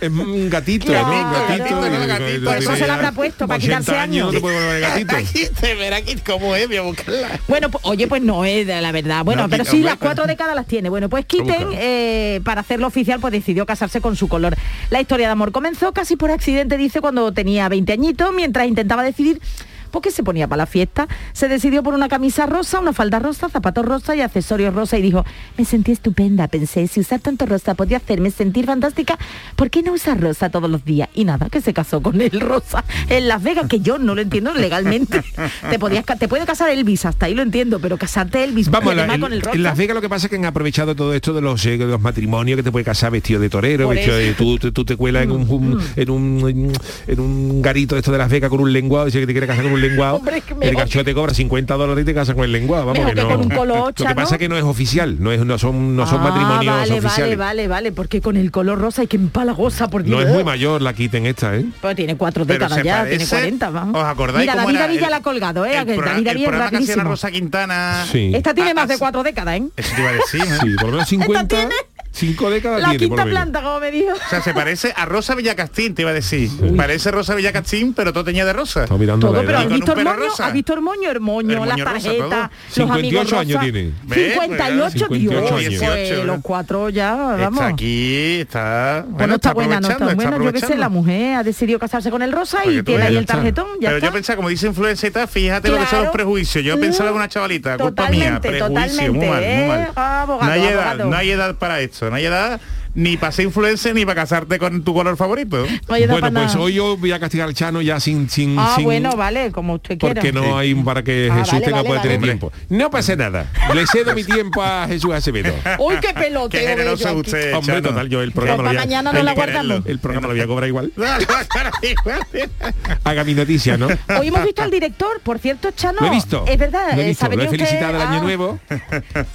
es un gatito, Claro. ¿no? Un gatito. Y- y- gatito. y- Por eso se la habrá puesto, para 80 quitarse años. no te poner gatito. Kitten, verá Kit cómo es, voy a buscarla. Bueno, pues, oye, pues no es la verdad. Bueno, No, pero sí, las cuatro décadas las tiene. Bueno, pues Kitten, eh, para hacerlo oficial, pues decidió casarse con su color. La historia de amor comenzó casi por accidente, dice, cuando tenía 20 añitos, mientras intentaba decidir por qué se ponía para la fiesta. Se decidió por una camisa rosa, una falda rosa, zapatos rosa y accesorios rosa y dijo, me sentí estupenda, pensé, si usar tanto rosa podía hacerme sentir fantástica, ¿por qué no usar rosa todos los días? Y nada, que se casó con el rosa en Las Vegas, que yo no lo entiendo legalmente. te, podías, te puede casar Elvis, hasta ahí lo entiendo, pero casarte Elvis Vamos, y la- en, con el rosa. en Las Vegas lo que pasa es que han aprovechado todo esto de los, eh, de los matrimonios que te puede casar vestido de torero, Por vestido de. Mm, tú, tú- tú te cuelas en un, un- en un en un garito esto de Las Vegas con un lenguado, dice que te quiere casar con un lenguado. Hombre, es que el gacho te cobra 50 dólares y te casa con el lenguado. Vamos, Mejor que que no. con un lo que pasa ¿no? es que no es oficial, no es no son no son Ah, matrimonios vale, oficiales. Vale, vale, vale, porque con el color rosa y que empalagosa, por Dios. No es muy mayor la quiten esta, ¿eh? Pues tiene cuatro décadas ya, parece- tiene 40, vamos. ¿Os acordáis Mira, cómo David era David ya el- la ha colgado, ¿eh? El, Que programa, David el programa que hacía la. Rosa Quintana. Sí. Esta tiene Ah, más de ah, cuatro décadas, ¿eh? Eso te iba a decir, ¿eh? Sí, por lo menos 50, tiene cinco décadas La tiene, por quinta lo menos. planta, como me dijo. O sea, se parece a Rosa Villacastín, te iba a decir. Parece Rosa Villacastín, pero todo tenía de rosa. Estamos mirando Todo, la pero edad. ¿has visto el moño? ¿Has visto el moño? El moño, El moño rosa, los 58 amigos años rosa. tiene. ¿Ves? 58, 58 Dios. años. pues, 18, los cuatro ya, vamos. Está aquí, está... Bueno, Bueno, está buena, no está aprovechando, buena. Yo qué sé, aprovechando. la mujer ha decidido casarse con el rosa Pues y tú tiene ahí ya el está. tarjetón, ya Pero está. yo pensaba, como dice influencer y tal, fíjate lo que son los Claro. prejuicios. Yo pensaba que una chavalita, culpa mía, Totalmente, prejuicio, muy mal, muy totalmente, mal. ¿eh? Abogado, no hay edad, abogado. no hay edad para esto, no hay edad ni para ser influencer ni para casarte con tu color favorito. Bueno, pues nada. hoy yo voy a castigar al Chano ya sin sin Ah, sin- bueno, vale, como usted quiera. porque no hay para que Ah, Jesús vale, tenga vale, pueda tener vale. tiempo. No pasa nada. Le cedo mi tiempo a Jesús Acevedo. Uy, qué generoso usted, Hombre, Chano. total, yo el programa Pues lo voy a, mañana no el, la guardamos. el programa lo voy a cobrar igual. Haga mi noticia, ¿no? Hoy hemos visto al director, por cierto, Chano. Lo he visto. Es verdad, Lo he eh, visto. Lo he venido usted- felicitado el año ah, nuevo.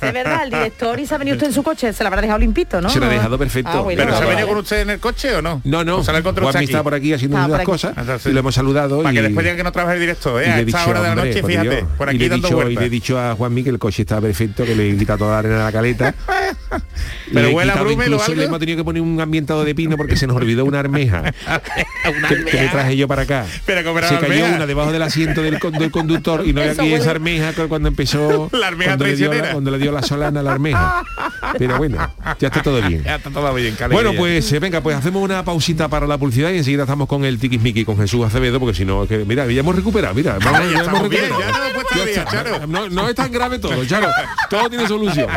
Es verdad, el director y se ha venido usted en su coche, se lo habrá dejado limpito, ¿no? Se lo ha dejado perfecto. Ah, bueno, ¿Pero se ha venido con usted en el coche o no? No, no. ¿O se la encontró usted Juanmi está por aquí haciendo unas aquí. cosas Ah, sí. y lo hemos saludado Para y, que después digan que no trabaja el director, y ¿eh? le A he esta dicho, hora de la noche, fíjate, Dios. por y aquí le he dando dicho, y le he vueltas. dicho a Juanmi que el coche está perfecto, que le he quitado toda la arena a la caleta. Pero Le huele a quitado brumel o incluso algo. le hemos tenido que poner un ambientado de pino porque se nos olvidó una armeja que, que me traje yo para acá. Pero como era se cayó armeja. una debajo del asiento del, del conductor y no había aquí huele. esa armeja cu- cuando empezó La armeja cuando, le dio la, traicionera. cuando le dio la solana a la armeja. Pero bueno, ya está todo bien. Ya está todo bien, qué Bueno, pues eh, venga, pues hacemos una pausita para la publicidad y enseguida estamos con el tiquismiqui con Jesús Acevedo, porque si no, es que, mira, ya hemos recuperado, mira, vamos, ya ya hemos estamos bien, recuperado. ya no hemos puesto Ya al día, está. Charo. No, no es tan grave todo, Charo. Todo tiene solución.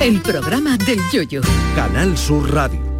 El programa del yoyo. Canal Sur Radio.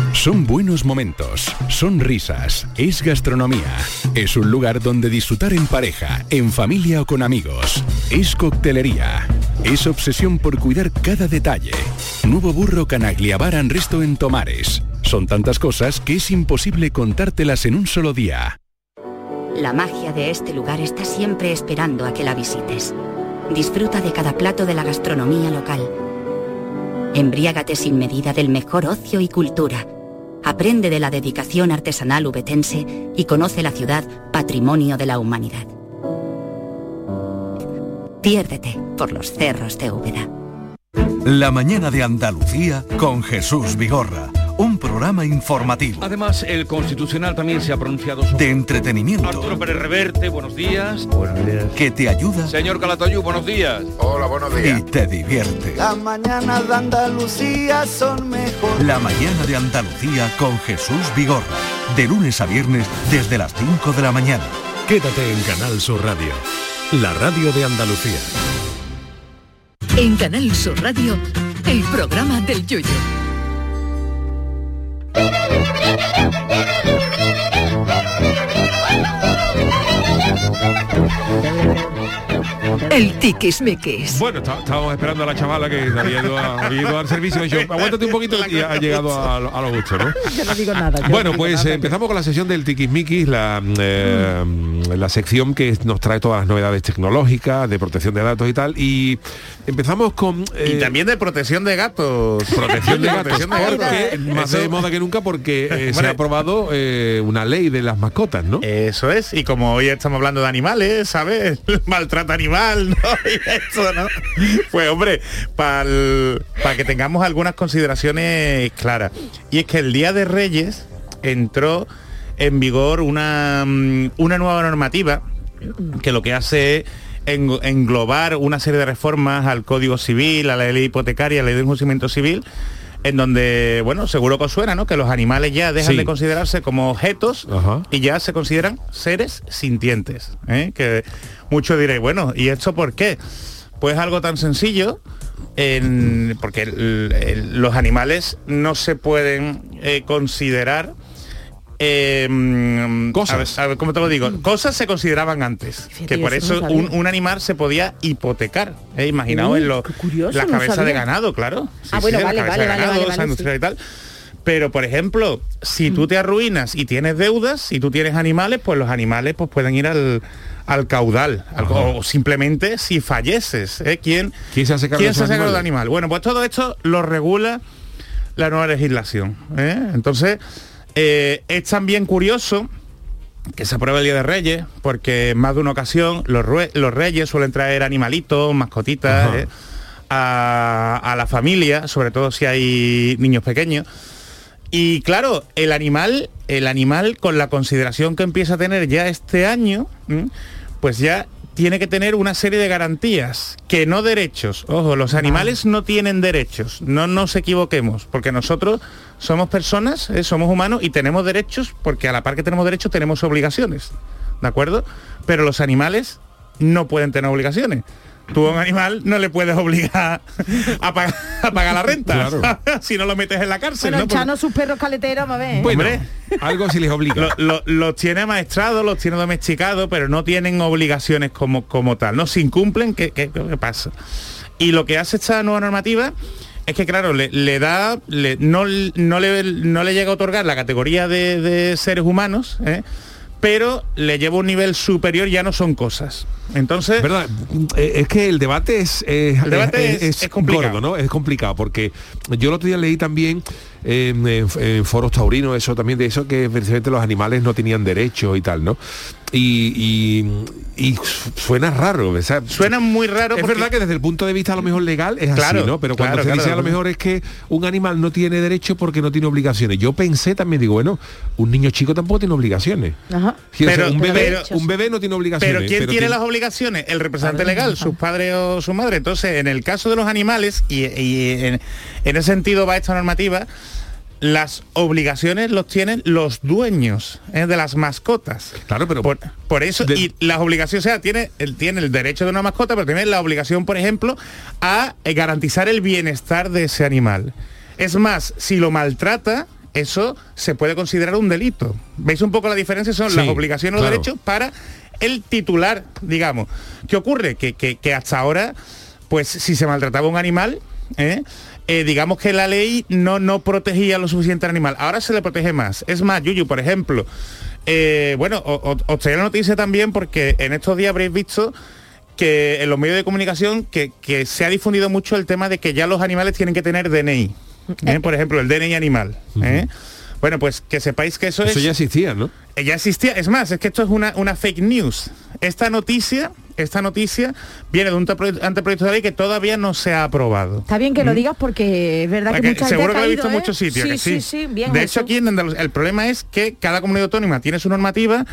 Son buenos momentos, son risas, es gastronomía. Es un lugar donde disfrutar en pareja, en familia o con amigos. Es coctelería. Es obsesión por cuidar cada detalle. Nuevo burro Canagliabaran Resto en Tomares. Son tantas cosas que es imposible contártelas en un solo día. La magia de este lugar está siempre esperando a que la visites. Disfruta de cada plato de la gastronomía local. Embriágate sin medida del mejor ocio y cultura. Aprende de la dedicación artesanal ubetense y conoce la ciudad patrimonio de la humanidad. Piérdete por los cerros de Úbeda. La mañana de Andalucía con Jesús Vigorra. Informativo. Además, el Constitucional también se ha pronunciado sobre... De entretenimiento. Arturo Pérez Reverte, buenos días. Buenos días. Que te ayuda. Señor Calatayú, buenos días. Hola, buenos días. Y te divierte. Las mañanas de Andalucía son mejor. La mañana de Andalucía con Jesús Vigorra. De lunes a viernes desde las 5 de la mañana. Quédate en Canal Sur Radio, la radio de Andalucía. En Canal Sur Radio, el programa del Yoyo. El tiquismiquis. Bueno, está- estábamos esperando a la chavala que había ido, a- había ido al servicio y yo, aguántate un poquito y ha llegado a, lo- a lo justo, ¿no? Yo no digo nada. yo Bueno, no digo pues nada. eh, empezamos con la sesión del Tiquismiquis, la, eh, la sección que nos trae todas las novedades tecnológicas, de protección de datos y tal. Y empezamos con... Y eh, también de protección de gatos. Protección de gatos, porque más de moda que nunca porque eh, se ha aprobado eh, una ley de las mascotas, ¿no? Eso es, y como hoy estamos hablando de animales, ¿sabes? Maltrato animal, ¿no? Y eso, ¿no? Pues hombre, para que tengamos algunas consideraciones claras. Y es que el Día de Reyes entró en vigor una, mm, una nueva normativa que lo que hace es en- englobar una serie de reformas al Código Civil, a la ley hipotecaria, a la ley de enjuiciamiento civil, en donde, bueno, seguro que os suena, ¿no? Que los animales ya dejan Sí. de considerarse como objetos Ajá. y ya se consideran seres sintientes. ¿eh? Que muchos diréis, bueno, ¿y esto por qué? Pues algo tan sencillo, en- porque el- el- los animales no se pueden eh, considerar eh, mm, Cosas. A ver, a ver, ¿cómo te lo digo? Cosas se consideraban antes. Fíjate, que por eso un, un animal se podía hipotecar. ¿eh? Imaginaos Uy, en los curioso, las no cabezas de ganado, claro. Ah, bueno, las vale, cabezas vale, de vale, ganado, vale, esa vale, industria sí. y tal. Pero, por ejemplo, si Mm. tú te arruinas y tienes deudas, si tú tienes animales, pues los animales pues pueden ir al, al caudal. al- o simplemente si falleces. ¿eh? ¿Quién, ¿Quién se hace cargo ¿quién de se hace cargo del animales? animal? Bueno, pues todo esto lo regula la nueva legislación. ¿eh? Entonces, eh, es también curioso que se apruebe el Día de Reyes, porque en más de una ocasión los, los reyes suelen traer animalitos, mascotitas. ¿eh? a, a la familia, sobre todo si hay niños pequeños. Y claro, el animal, el animal con la consideración que empieza a tener ya este año, pues ya tiene que tener una serie de garantías, que no derechos. Ojo, los animales no tienen derechos, no nos equivoquemos, porque nosotros somos personas, eh, somos humanos y tenemos derechos, porque a la par que tenemos derechos tenemos obligaciones, ¿de acuerdo? Pero los animales no pueden tener obligaciones. Tú a un animal no le puedes obligar a, pagar, a pagar la renta si no lo metes en la cárcel. Bueno, ¿no? Chano sus perros caleteros, a ver. Bueno, Hombre. algo si les obliga. Lo- lo- los tiene maestrados, los tiene domesticados, pero no tienen obligaciones como, como tal. No, si incumplen, ¿qué, qué- qué pasa? Y lo que hace esta nueva normativa es que, claro, le, le da, le- no, no, le, no le llega a otorgar la categoría de, de seres humanos, ¿eh? Pero le lleva un nivel superior, ya no son cosas. Entonces, ¿Verdad? Eh, Es que el debate es, El debate es- es complicado. gordo, ¿no? Es complicado porque yo el otro día leí también eh, en, en foros taurinos eso también de eso que precisamente los animales no tenían derechos y tal, ¿no? Y, y- y suena raro, o sea, suena muy raro. es porque- verdad que desde el punto de vista a lo mejor legal es Claro, así, ¿no? Pero cuando claro, se claro, dice a lo mejor es que un animal no tiene derecho porque no tiene obligaciones. Yo pensé también, digo, bueno, un niño chico tampoco tiene obligaciones. Ajá. Pero- un, bebé, pero- un bebé no tiene obligaciones. Pero ¿quién tiene las obligaciones? El representante legal, sus padres o su madre. Entonces, en el caso de los animales, y, y en, en ese sentido va esta normativa, las obligaciones los tienen los dueños eh, de las mascotas. Claro, pero Por, por eso, de- y las obligaciones, o sea, tiene el, tiene el derecho de una mascota, pero tiene la obligación, por ejemplo, a eh, garantizar el bienestar de ese animal. Es más, si lo maltrata, eso se puede considerar un delito. ¿Veis un poco la diferencia? Son Sí, las obligaciones los claro. derechos para el titular, digamos. ¿Qué ocurre? Que, que- que hasta ahora, pues si se maltrataba un animal, ¿eh? Eh, digamos que la ley no, no protegía lo suficiente al animal. Ahora se le protege más. Es más, Yuyu, por ejemplo, eh, bueno, os traigo la noticia también porque en estos días habréis visto que en los medios de comunicación que, que se ha difundido mucho el tema de que ya los animales tienen que tener DNI. ¿eh? Por ejemplo, el DNI animal. ¿eh? Bueno, pues que sepáis que eso, Eso es... ya existía, ¿no? Eh, Ya existía, es más, es que esto es una, una fake news. Esta noticia, esta noticia viene de un antepro- anteproyecto de ley que todavía no se ha aprobado. Está bien que lo digas porque es verdad que mucha gente seguro ha que lo he caído, visto en ¿eh? muchos sitios. Sí, que sí, sí, bien de eso. hecho, aquí en Andalucía, el problema es que cada comunidad autónoma tiene su normativa.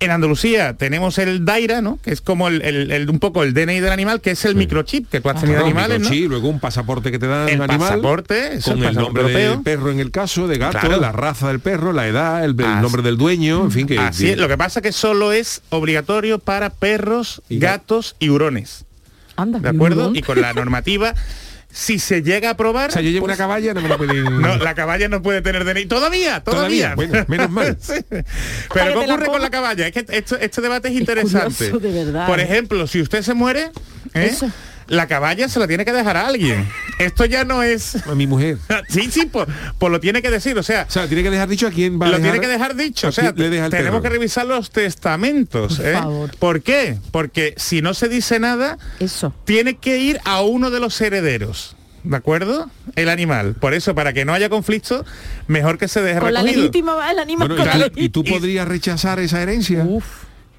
En Andalucía tenemos el DAIRA, ¿no? Que es como el, el- el- un poco el DNI del animal, que es el microchip que tú has tenido Claro, animales, ¿no? Sí, luego un pasaporte que te dan El animal. pasaporte, eso, con el pasaporte nombre europeo. del perro en el caso, de gato, Claro. la raza del perro, la edad, el, nombre del dueño, en fin, que Así es, lo que pasa que solo es obligatorio para perros, Y gatos y hurones. Anda, ¿De acuerdo? Y con la normativa, si se llega a aprobar... O sea, yo llevo pues, una caballa, no me lo pueden... No, la caballa no puede tener DNI. Todavía, todavía. Todavía, bueno, menos mal. Sí. Pero ¿qué la ocurre con la caballa? Es que esto, este debate es Es interesante. curioso, de verdad, Por ejemplo, si usted se muere, ¿eh? La caballa se la tiene que dejar a alguien. Esto ya no es... A mi mujer. sí, sí, pues, pues lo tiene que decir. O sea, O sea, tiene que dejar dicho a quién va a lo dejar- tiene que dejar dicho. O sea, tenemos que revisar los testamentos. Por ¿eh? favor. ¿Por qué? Porque si no se dice nada, Eso. tiene que ir a uno de los herederos. ¿De acuerdo? El animal. Por eso, para que no haya conflicto, mejor que se deje Con la legítima va el animal Bueno, con ¿y, la y tú podrías rechazar esa herencia? Uf.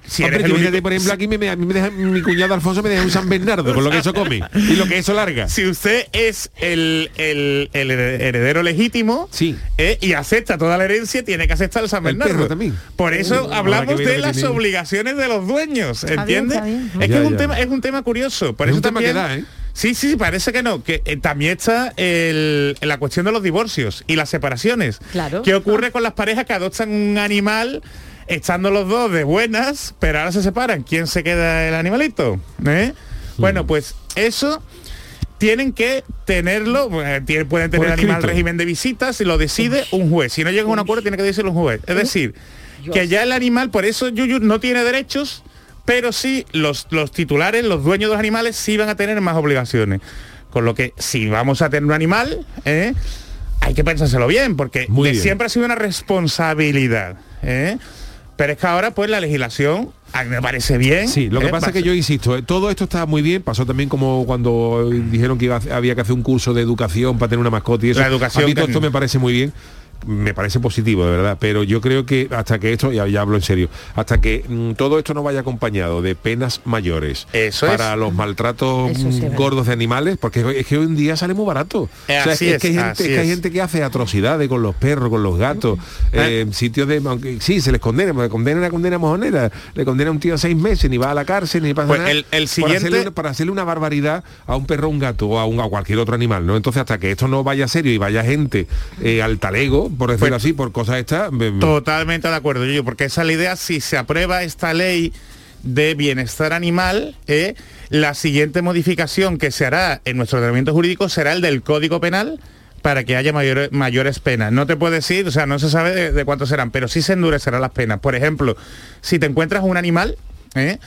Si Hombre, eres único- por ejemplo, aquí me, me- a mí me deja, mi cuñado Alfonso me deja un San Bernardo, con lo que eso come y lo que eso larga. si usted es el, el- el heredero legítimo Sí. eh, y acepta toda la herencia, tiene que aceptar el San El Bernardo. perro también. Por eso Uh, hablamos de las tiene. obligaciones de los dueños, Está bien, ¿entiende? está bien. Es que es un tema, es un tema curioso. Por Es eso un tema que también, da, ¿eh? Sí, sí, sí, parece que no. Que eh, también está el- la cuestión de los divorcios y las separaciones. Claro. ¿Qué ocurre con las parejas que adoptan un animal estando los dos de buenas, pero ahora se separan? ¿Quién se queda el animalito? ¿Eh? Mm. Bueno, pues eso tienen que tenerlo, eh, pueden tener animal régimen de visitas y lo decide un juez. Si no llega a un acuerdo, tiene que decirlo un juez. Es decir, que ya el animal, por eso Yuyu no tiene derechos, pero sí los, los titulares, los dueños de los animales, sí van a tener más obligaciones. Con lo que si vamos a tener un animal, ¿eh? hay que pensárselo bien, porque Muy de bien. siempre ha sido una responsabilidad. ¿eh? Pero es que ahora, pues, la legislación a mí me parece bien. Sí, lo que ¿eh? pasa es que yo insisto, eh, todo esto está muy bien, pasó también como cuando dijeron que iba había que hacer un curso de educación para tener una mascota y eso. La educación a mí todo esto me parece muy bien. Me parece positivo, de verdad, pero yo creo que hasta que esto, ya, ya hablo en serio, hasta que mm, todo esto no vaya acompañado de penas mayores Eso para es. los maltratos Eso sí es mm, gordos de animales, porque es que hoy en día sale muy barato. Eh, O sea, así es, que hay gente, así es que hay es. gente que hace atrocidades con los perros, con los gatos, eh, en sitios de... Aunque, sí, se les condena, le condena una condena mojonera, le condena a un tío a seis meses, ni va a la cárcel, ni pasa Pues nada. el- el hacerle para hacerle una barbaridad a un perro, a un gato o a, un- a cualquier otro animal, ¿no? Entonces hasta que esto no vaya serio y vaya gente eh, al talego, por decirlo Pues- así, por cosas estas, me- me- Totalmente de acuerdo, yo, porque esa es la idea, si se aprueba esta ley de bienestar animal, eh, la siguiente modificación que se hará en nuestro ordenamiento jurídico será el del Código Penal para que haya mayores, mayores penas. No te puedo decir, o sea, no se sabe de, de cuántos serán, pero sí se endurecerán las penas. Por ejemplo, si te encuentras un animal, eh,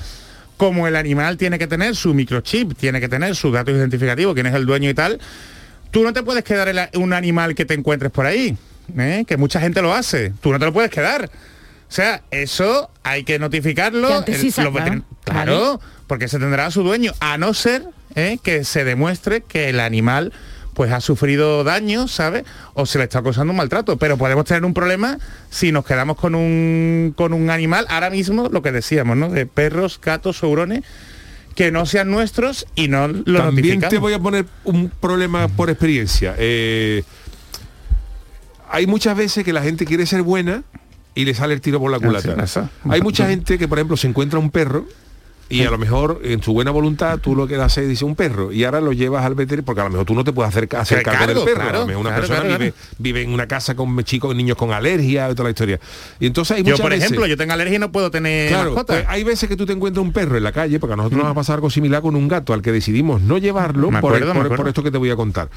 como el animal tiene que tener su microchip, tiene que tener su dato identificativo, quién es el dueño y tal, tú no te puedes quedar el- un animal que te encuentres por ahí, ¿eh? que mucha gente lo hace. Tú no te lo puedes quedar. O sea, eso hay que notificarlo. Que antes sí el- se- los claro, porque se tendrá a su dueño, a no ser ¿eh? que se demuestre que el animal pues ha sufrido daño, ¿sabes? O se le está causando un maltrato. Pero podemos tener un problema si nos quedamos con un, con un animal, ahora mismo lo que decíamos, ¿no? De perros, gatos, hurones, que no sean nuestros y no lo También notificamos. te voy a poner un problema por experiencia. Eh, hay muchas veces que la gente quiere ser buena y le sale el tiro por la culata. Ah, sí, eso. Hay mucha gente que, por ejemplo, se encuentra un perro y a lo mejor en su buena voluntad tú lo que haces es dice un perro y ahora lo llevas al veterinario porque a lo mejor tú no te puedes hacer, hacer cargo del perro. a claro, lo mejor una claro, persona claro, vive, vive en una casa con chicos, niños con alergia y toda la historia. Y entonces hay Yo, muchas por veces- ejemplo, yo tengo alergia y no puedo tener mascota. pues hay veces que tú te encuentras un perro en la calle, porque a nosotros nos va a pasar algo similar con un gato al que decidimos no llevarlo por, por- por esto que te voy a contar.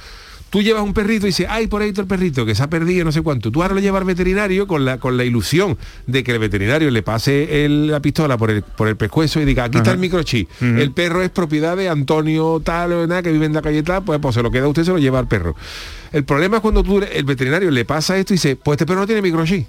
Tú llevas un perrito y dices, ay, por ahí está el perrito, que se ha perdido, no sé cuánto. Tú ahora lo llevas al veterinario con la, con la ilusión de que el veterinario le pase el- la pistola por el, por el pescuezo y diga, aquí está el microchip. El perro es propiedad de Antonio tal o nada que vive en la calle tal, pues, pues se lo queda a usted, se lo lleva al perro. El problema es cuando tú, el veterinario le pasa esto y dice, pues este perro no tiene microchip.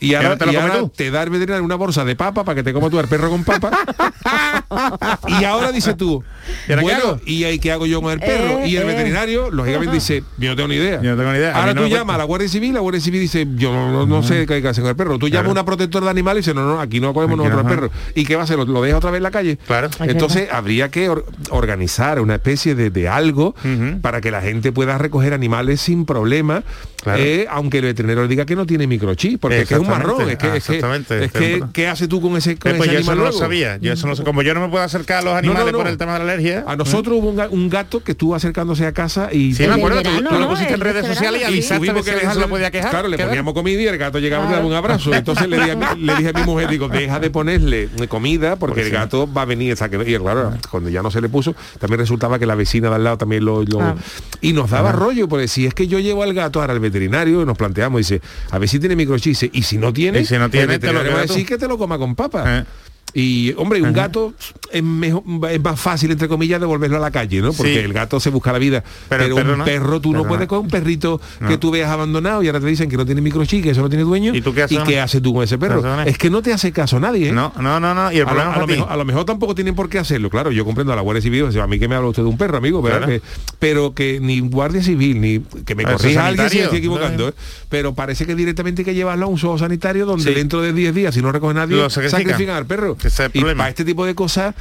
Y ahora, te lo y comes ahora tú. te da el veterinario una bolsa de papa para que te coma tú al perro con papa. y ahora dice tú, ¿Y ahora qué bueno, hago? ¿y ahí qué hago yo con el perro? Eh, y el eh. veterinario, lógicamente, dice, yo no tengo ni idea. Yo no tengo ni idea. Ahora no tú me llamas a la Guardia Civil, la Guardia Civil dice, yo no, no- no sé qué hay que hacer con el perro. Tú llamas a una protectora de animales y dice, no, no, aquí no cogemos Aquí nosotros no, al perro. ¿Y qué va a hacer? ¿Lo, lo deja otra vez en la calle? Claro. Entonces habría que or- organizar una especie de, de algo para que la gente pueda recoger animales sin problema, Claro. eh, aunque el veterinario diga que no tiene microchip, porque es que es un marrón. Es que, Ah, es que- exactamente. es que, ¿qué hace tú con ese, con Eh, pues ese yo eso no lo sabía. Yo eso no sé. Como yo no me puedo acercar a los animales no, por no. el tema de la alergia. A nosotros hubo un, ga- un gato que estuvo acercándose a casa y Sí, me acuerdo, tú, lo pusiste en redes de sociales y avisaste que si no se dejarle- lo podía quejar. Claro, le ¿Qué poníamos comida y el gato llegaba y le daba un abrazo. Entonces le dije, a mi, mujer, digo, deja de ponerle comida porque Porque el gato va a venir. o sea, que- y claro, cuando ya no se le puso, también resultaba que la vecina de al lado también lo... lo- Ah. Y nos daba rollo, porque si es que yo llevo al gato ahora al veterinario, nos planteamos, dice, a ver si tiene microchip, dice, y si no tiene, Y si no tiene, el te lo va a decir que te lo coma con papa. Eh. Y hombre, un gato es, mejor, es más fácil, entre comillas, devolverlo a la calle, ¿no? Porque Sí. el gato se busca la vida. Pero Pero, el perro un no. perro tú no puedes no. con un perrito No. que tú veas abandonado y ahora te dicen que no tiene microchip, que eso no tiene dueño. ¿Y tú qué haces, no? qué haces tú con ese perro? Es que no te hace caso nadie, ¿eh? No, no, no, no. Y el A lo, problema a lo para ti. mejor, a lo mejor tampoco tienen por qué hacerlo, claro, yo comprendo a la Guardia Civil, o sea, a mí que me habla usted de un perro, amigo. Claro. Que- pero que ni Guardia Civil, ni que me corrija alguien si me estoy equivocando, ¿eh? pero parece que directamente hay que llevarlo a un zoo sanitario donde Sí. dentro de 10 días, si no recoge nadie, Lo sacrifican al perro. Ese es el y problema. para este tipo de cosas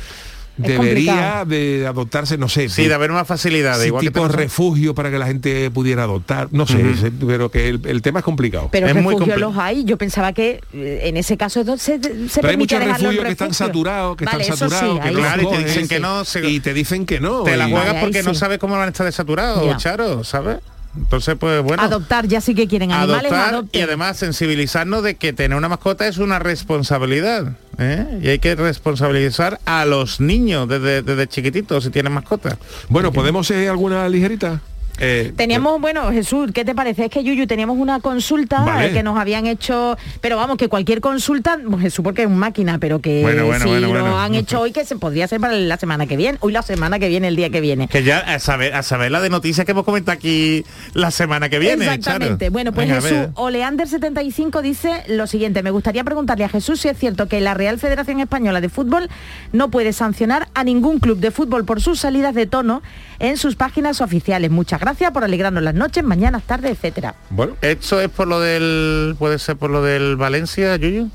debería de adoptarse, no sé, Sí, de haber más facilidades. sí, igual tipo tenemos- refugio para que la gente pudiera adoptar, no sé, pero que el, el tema es complicado. Pero Es muy refugios los hay. Yo pensaba que eh, en ese caso se, se Pero hay muchos refugios que están saturados, que Vale, están sí, saturados, que no Claro, y te dicen que no, se- y te dicen que no. Te la juegas Vale, porque no sabes cómo van a estar desaturados, Ya. Charo, ¿sabes? Entonces, pues bueno. Adoptar, ya sí que quieren animales, adoptar adopten. y además sensibilizarnos de que tener una mascota es una responsabilidad ¿eh? y hay que responsabilizar a los niños desde, desde chiquititos si tienen mascota Bueno, ¿podemos hacer alguna ligerita? Eh, Teníamos, bueno, Jesús, ¿qué te parece? Es que Yuyu teníamos una consulta Vale. eh, que nos habían hecho, pero vamos, que cualquier consulta, pues, Jesús porque es un máquina, pero que Bueno, bueno, si bueno, lo han hecho hoy, que se podría hacer para la semana que viene, hoy la semana que viene, el día que viene. que ya a saber, a saber la de noticias que hemos comentado aquí la semana que viene Exactamente. Charo. Bueno, pues Venga, Jesús, ver. Oleander75 dice lo siguiente, me gustaría preguntarle a Jesús si es cierto que la Real Federación Española de Fútbol no puede sancionar a ningún club de fútbol por sus salidas de tono en sus páginas oficiales. Muchas gracias. Gracias por alegrarnos las noches, mañanas, tardes, etcétera. Bueno, ¿Esto es por lo del... puede ser por lo del Valencia, Yuyu?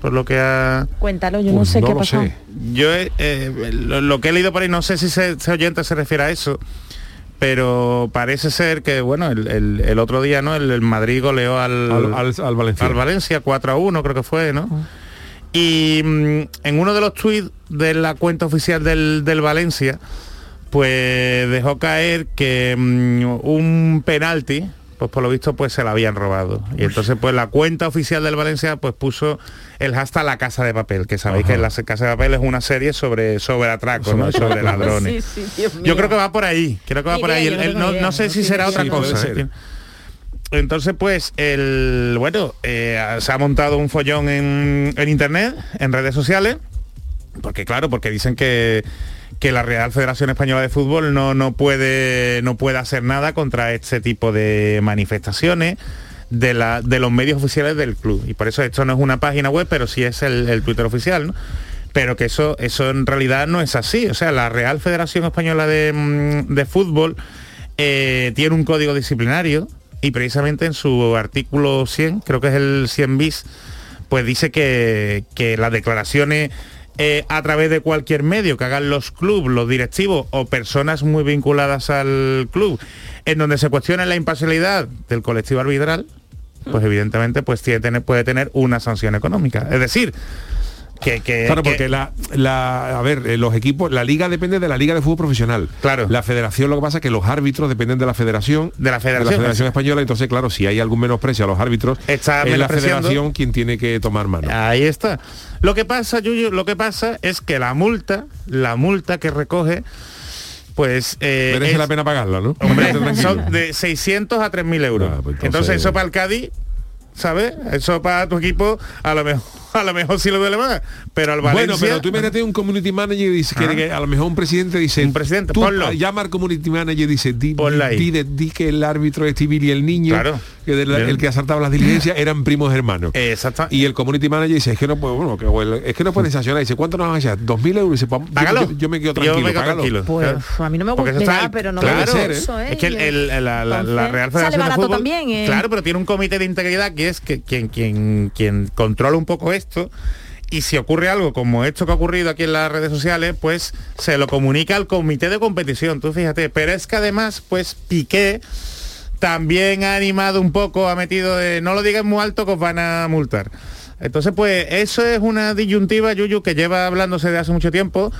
Por lo que ha... Cuéntalo, yo no Pues sé no qué lo pasó. sé. Yo eh, lo, lo que he leído por ahí, no sé si ese, ese oyente se refiere a eso, pero parece ser que, bueno, el, el- el otro día, ¿no? El, el Madrid goleó al, al, al- al Valencia. al Valencia 4 a 1, creo que fue, ¿no? Y mm, en uno de los tweets de la cuenta oficial del, del Valencia, pues dejó caer que mm, un penalti, pues por lo visto pues se la habían robado. Y entonces pues la cuenta oficial del Valencia pues puso el hashtag La Casa de Papel, que sabéis Ajá. que La Casa de Papel es una serie sobre, sobre atracos, ¿no? Sobre ladrones. Sí, sí. Yo creo que va por ahí, creo que va por ahí. no no, sé si será otra cosa. ¿eh? Entonces, pues, el bueno, eh, se ha montado un follón en, en internet, en redes sociales, porque claro, porque dicen que, que la Real Federación Española de Fútbol no, no puede no puede hacer nada contra este tipo de manifestaciones de, la, de los medios oficiales del club. Y por eso esto no es una página web, pero sí es el, Twitter oficial, ¿no? Pero que eso, eso en realidad no es así. O sea, la Real Federación Española de, mm, de Fútbol eh, tiene un código disciplinario y precisamente en su artículo 100, creo que es el 100 bis, pues dice que, que las declaraciones eh, a través de cualquier medio que hagan los clubes, los directivos o personas muy vinculadas al club, en donde se cuestione la imparcialidad del colectivo arbitral, pues evidentemente pues tiene, puede tener una sanción económica. Es decir, que... que- Claro, que- porque la, la- a ver, eh, los equipos, la liga depende de la liga de fútbol profesional. Claro. La federación lo que pasa es que los árbitros dependen de la federación. De la federación. española, entonces claro, si hay algún menosprecio a los árbitros, Está es la federación quien tiene que tomar mano. Ahí está. Lo que pasa, Yuyu, lo que pasa es que la multa, la multa que recoge, pues... eh, Merece es- la pena pagarla, ¿no? Hombre, son de 600 a 3.000 euros. Ah, pues entonces... entonces- eso para el Cádiz, ¿sabes? Eso para tu equipo, a lo mejor, a lo mejor sí lo duele más. Pero al Valencia... Bueno, pero tú imagínate un community manager y dice que, Ah. que a lo mejor un presidente dice, Un presidente, tú ponlo. llama al community manager y dice, di, di, di- di que el árbitro es civil y el niño, Claro. que de la- el que asaltaba las diligencias eran primos hermanos. Exacto. Y el community manager dice, es que no puedo, bueno, que, bueno, es que no pueden sancionar. Dice, ¿cuánto nos van a echar? ¿Dos mil euros? Y dice, "Pues, yo- Págalo. Yo, yo me quedo tranquilo, págalo". Pues Claro. a mí no me gusta, eso nada, pero no claro, me gusta ¿eh? eso, ¿eh? Es que el- el- la, la- la Real Federación de Fútbol, también, ¿eh? claro, pero tiene un comité de integridad que es que quien, quien, quien controla un poco esto y si ocurre algo como esto que ha ocurrido aquí en las redes sociales, pues se lo comunica al comité de competición, tú fíjate, pero es que además, pues Piqué también ha animado un poco, ha metido de no lo digas muy alto que os van a multar. Entonces, pues eso es una disyuntiva, Yuyu, que lleva hablándose de hace mucho tiempo,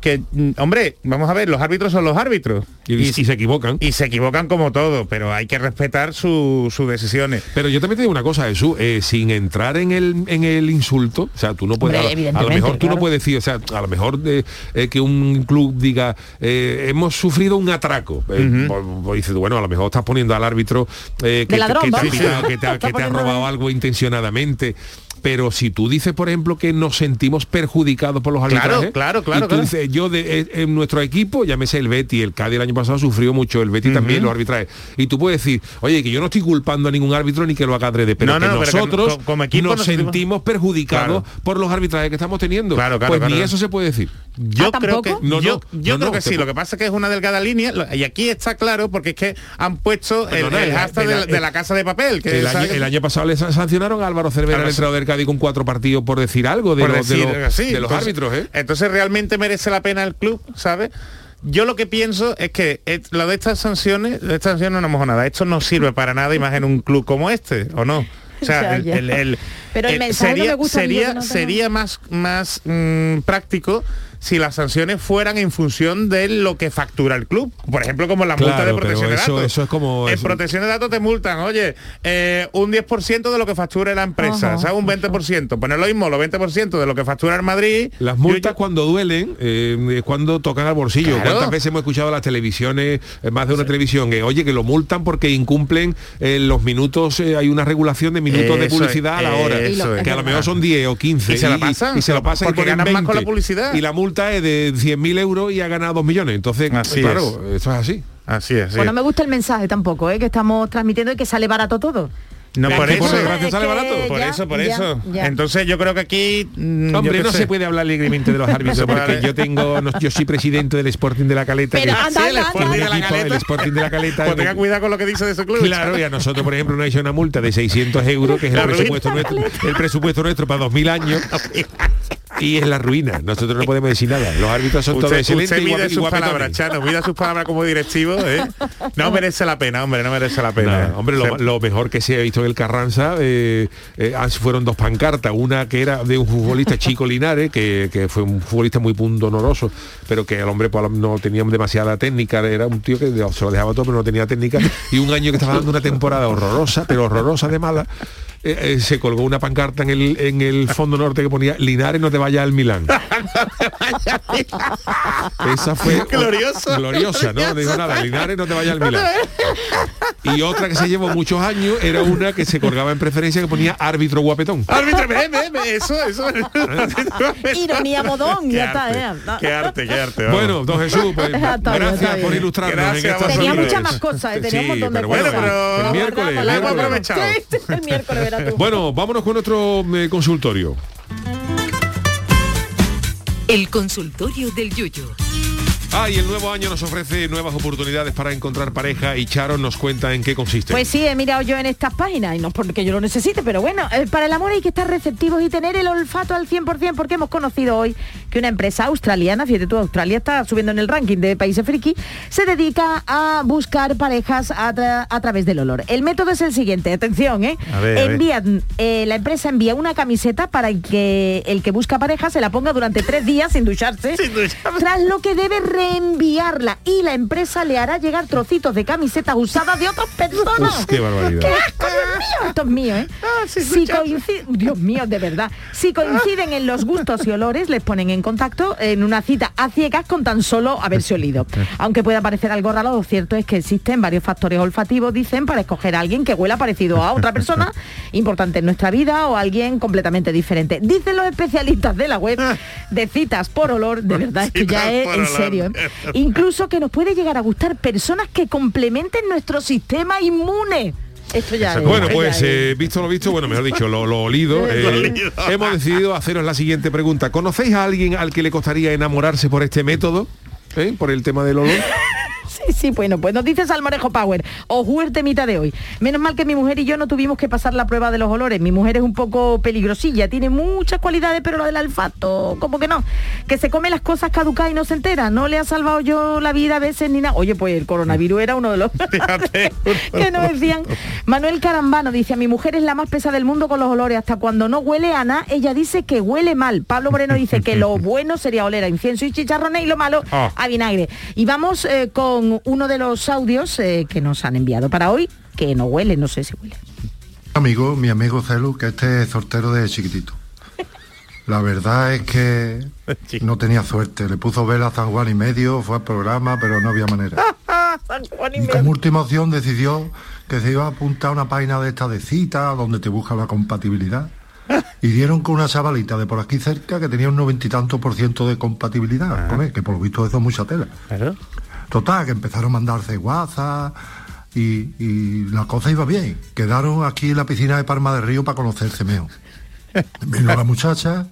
que, mm, hombre, vamos a ver, los árbitros son los árbitros. Y, y se equivocan. Y se equivocan como todo, pero hay que respetar su- sus decisiones. Pero yo también te digo una cosa, Jesús, eh, sin entrar en el, en el insulto, o sea, tú no puedes, Hombre, a, lo- a lo evidentemente, mejor tú no puedes decir, o sea, a lo mejor de, eh, que un club diga, eh, hemos sufrido un atraco. Eh, pues- pues dices, bueno, a lo mejor estás poniendo al árbitro eh, que, De ladrón, que te ha vamos. pitado, que te ha, Está que te ha poniendo robado algo intencionadamente. Pero si tú dices, por ejemplo, que nos sentimos perjudicados por los Claro, arbitrajes, claro, claro, y tú claro. dices, yo de, eh, en nuestro equipo, llámese el Betty, el Cádiz el año pasado sufrió mucho, el Betty también los arbitrajes. Y tú puedes decir, oye, que yo no estoy culpando a ningún árbitro ni que lo haga adrede, pero No, que no, pero que nosotros co- como equipo nos nos sentimos- perjudicados Claro. por los arbitrajes que estamos teniendo. Claro, claro, pues claro, ni claro. eso se puede decir. Yo ¿Ah, creo que No, yo, no, yo no, creo no, que sí, lo que pasa es que es una delgada línea lo- y aquí está claro porque es que han puesto el, el el- hashtag de, la, el- de la casa de papel que El año, ¿sabes? el año pasado le sa- sancionaron a Álvaro Cervera, Álvaro el entrenador del Cádiz, con cuatro partidos por decir algo de, por los, de decir los- así. de los Entonces- árbitros, ¿eh? Entonces realmente merece la pena el club, ¿sabes? Yo lo que pienso es que et- lo de estas sanciones, de estas sanciones no hemos nada. Esto no sirve para nada, y más en un club como este, ¿o no? O sea, Ya, el, ya. el- el- Pero el mensaje no sería, me gusta sería, no sería más, más mm, práctico si las sanciones fueran en función de lo que factura el club. Por ejemplo, como la multa Claro, de protección pero de datos. eso es como- En eso- protección de datos te multan, oye, eh, un 10% de lo que factura la empresa, Ajá, ¿sabes? Un 20%. Poner lo mismo, los 20% de lo que factura el Madrid. Las multas yo- cuando duelen eh, es cuando tocan al bolsillo. Claro. ¿Cuántas veces hemos escuchado las televisiones, eh, más de una televisión, que oye, que lo multan porque incumplen eh, los minutos, eh, hay una regulación de minutos de publicidad a la hora. Eso que es. a lo mejor son 10 o 15. Y se la pasan, Y se lo pasan y porque ponen ganan más con la 20. publicidad. Y la multa es de 100.000 euros y ha ganado 2 millones. Entonces, Así claro, eso es así. Así es. así Pues no es. me gusta el mensaje tampoco, ¿eh? que estamos transmitiendo y que sale barato todo. No, por eso. por desgracia sale Es que barato. Por ya, eso, por ya, eso. ya. Entonces yo creo que aquí... mm, Hombre, no sé. se puede hablar alegremente de los árbitros porque yo tengo, no, yo soy presidente del Sporting de la Caleta. Pero que- anda, Sí, el anda, Sporting anda, de la. Caleta, el Sporting de la Caleta. Pues tenga cuidado con lo que dice de su club. Claro, y a nosotros, por ejemplo, nos ha hecho una multa de 600 euros, que es el presupuesto nuestro, el presupuesto nuestro para 2000 años. Y es la ruina. Nosotros no podemos decir nada. Los árbitros son todos Usted, excelentes usted y sus palabras, Chano, mide sus palabras como directivo, ¿eh? No merece la pena, hombre, no merece la pena. Hombre, lo, mejor que se ha visto en el Carranza eh, eh, fueron dos pancartas, una que era de un futbolista Chico Linares, que, que fue un futbolista muy pundonoroso, pero que el hombre pues, no tenía demasiada técnica, era un tío que se lo dejaba todo, pero no tenía técnica, y un año que estaba dando una temporada horrorosa, pero horrorosa de mala, eh, eh, se colgó una pancarta en el, en el fondo norte que ponía Linares no te vaya al Milán. Esa fue Glorioso. gloriosa, ¿no? No dijo nada, Linares no te vaya al Milán. Y otra que se llevó muchos años era una que se colgaba en preferencia que ponía árbitro guapetón. Árbitro, eso, eso. Ironía modón, Qué ya está, arte, eh. Qué arte, qué arte. vamos. Bueno, don Jesús, pues, Está está gracias por ilustrarnos Gracias en Tenía muchas más cosas, eh, tenía un Sí, montón de pero cosas. bueno, pero- el miércoles, el miércoles. aprovechado. Sí, el miércoles tú. Bueno, vámonos con otro eh, consultorio. El consultorio del Yuyo. Ah, y el nuevo año nos ofrece nuevas oportunidades para encontrar pareja y Charo nos cuenta en qué consiste. Pues sí, he mirado yo en estas páginas y no es porque yo lo necesite, pero bueno, eh, para el amor hay que estar receptivos y tener el olfato al 100% porque hemos conocido hoy que una empresa australiana, fíjate tú, Australia está subiendo en el ranking de países friki, se dedica a buscar parejas a, tra- a través del olor. El método es el siguiente, atención, ¿eh? A ver, a ver. Envían, eh, la empresa envía una camiseta para el que el que busca pareja se la ponga durante tres días sin ducharse, tras lo que debe reenviarla y la empresa le hará llegar trocitos de camisetas usadas de otras personas. Uf, qué barbaridad. ¡Qué asco, Dios mío! Esto es mío, ¿eh? Si coinciden, Dios mío, de verdad. Si coinciden en los gustos y olores, les ponen en contacto en una cita a ciegas con tan solo haberse olido. Aunque pueda parecer algo raro, lo cierto es que existen varios factores olfativos, dicen, para escoger a alguien que huela parecido a otra persona importante en nuestra vida o alguien completamente diferente. Dicen los especialistas de la web de citas por olor, de verdad, es que ya es en serio. ¿eh? Incluso que nos puede llegar a gustar personas que complementen nuestro sistema inmune. Esto ya es- Bueno, pues es. eh, visto lo visto, bueno, mejor dicho, lo, lo olido, eh, Lo olido. hemos decidido haceros la siguiente pregunta. ¿Conocéis a alguien al que le costaría enamorarse por este método? ¿Eh? Por el tema del olor. Sí, bueno, pues nos dice Salmorejo Power, o juerte mitad de hoy. Menos mal que mi mujer y yo no tuvimos que pasar la prueba de los olores. Mi mujer es un poco peligrosilla, tiene muchas cualidades, pero la del olfato, como que no. Que se come las cosas caducadas y no se entera. No le ha salvado yo la vida a veces ni nada. Oye, pues el coronavirus era uno de los que nos decían. Manuel Carambano dice, a mi mujer es la más pesada del mundo con los olores. Hasta cuando no huele a nada, ella dice que huele mal. Pablo Moreno dice que lo bueno sería oler a incienso y chicharrones y lo malo Ah. a vinagre. Y vamos eh, con uno de los audios eh, que nos han enviado para hoy, que no huele, no sé si huele. Amigo, mi amigo Celu, que este es soltero de chiquitito. La verdad es que no tenía suerte. Le puso vela a San Juan y medio, fue al programa, pero no había manera. Y como última opción decidió que se iba a apuntar a una página de esta de cita, donde te busca la compatibilidad. Y dieron con una chavalita de por aquí cerca que tenía un noventa y tantos por ciento de compatibilidad. con él, que por lo visto eso es mucha tela. Total, que empezaron a mandarse WhatsApp y, y la cosa iba bien. Quedaron aquí en la piscina de Palma del Río para conocerse mejor. Vino la muchacha,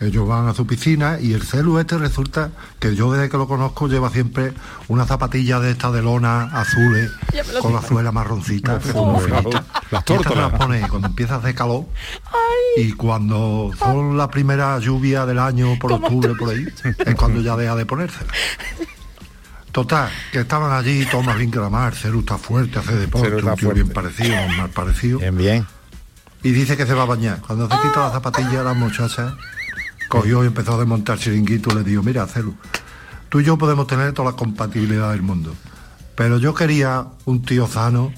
ellos van a su piscina y el celu este resulta que yo desde que lo conozco lleva siempre una zapatilla de estas de lona azules con la suela marroncita. como finita. Las tórtolas. las pone cuando empieza a hacer calor y cuando son la primera lluvia del año por octubre por ahí es cuando ya deja de ponérsela. Total, que estaban allí, todo más bien que la mar, Celu está fuerte, hace deporte, un tío bien parecido, un mal parecido. Bien, bien. Y dice que se va a bañar. Cuando se quita la zapatilla, la muchacha cogió y empezó a desmontar chiringuito y le dijo, mira, Celu, tú y yo podemos tener toda la compatibilidad del mundo, pero yo quería un tío sano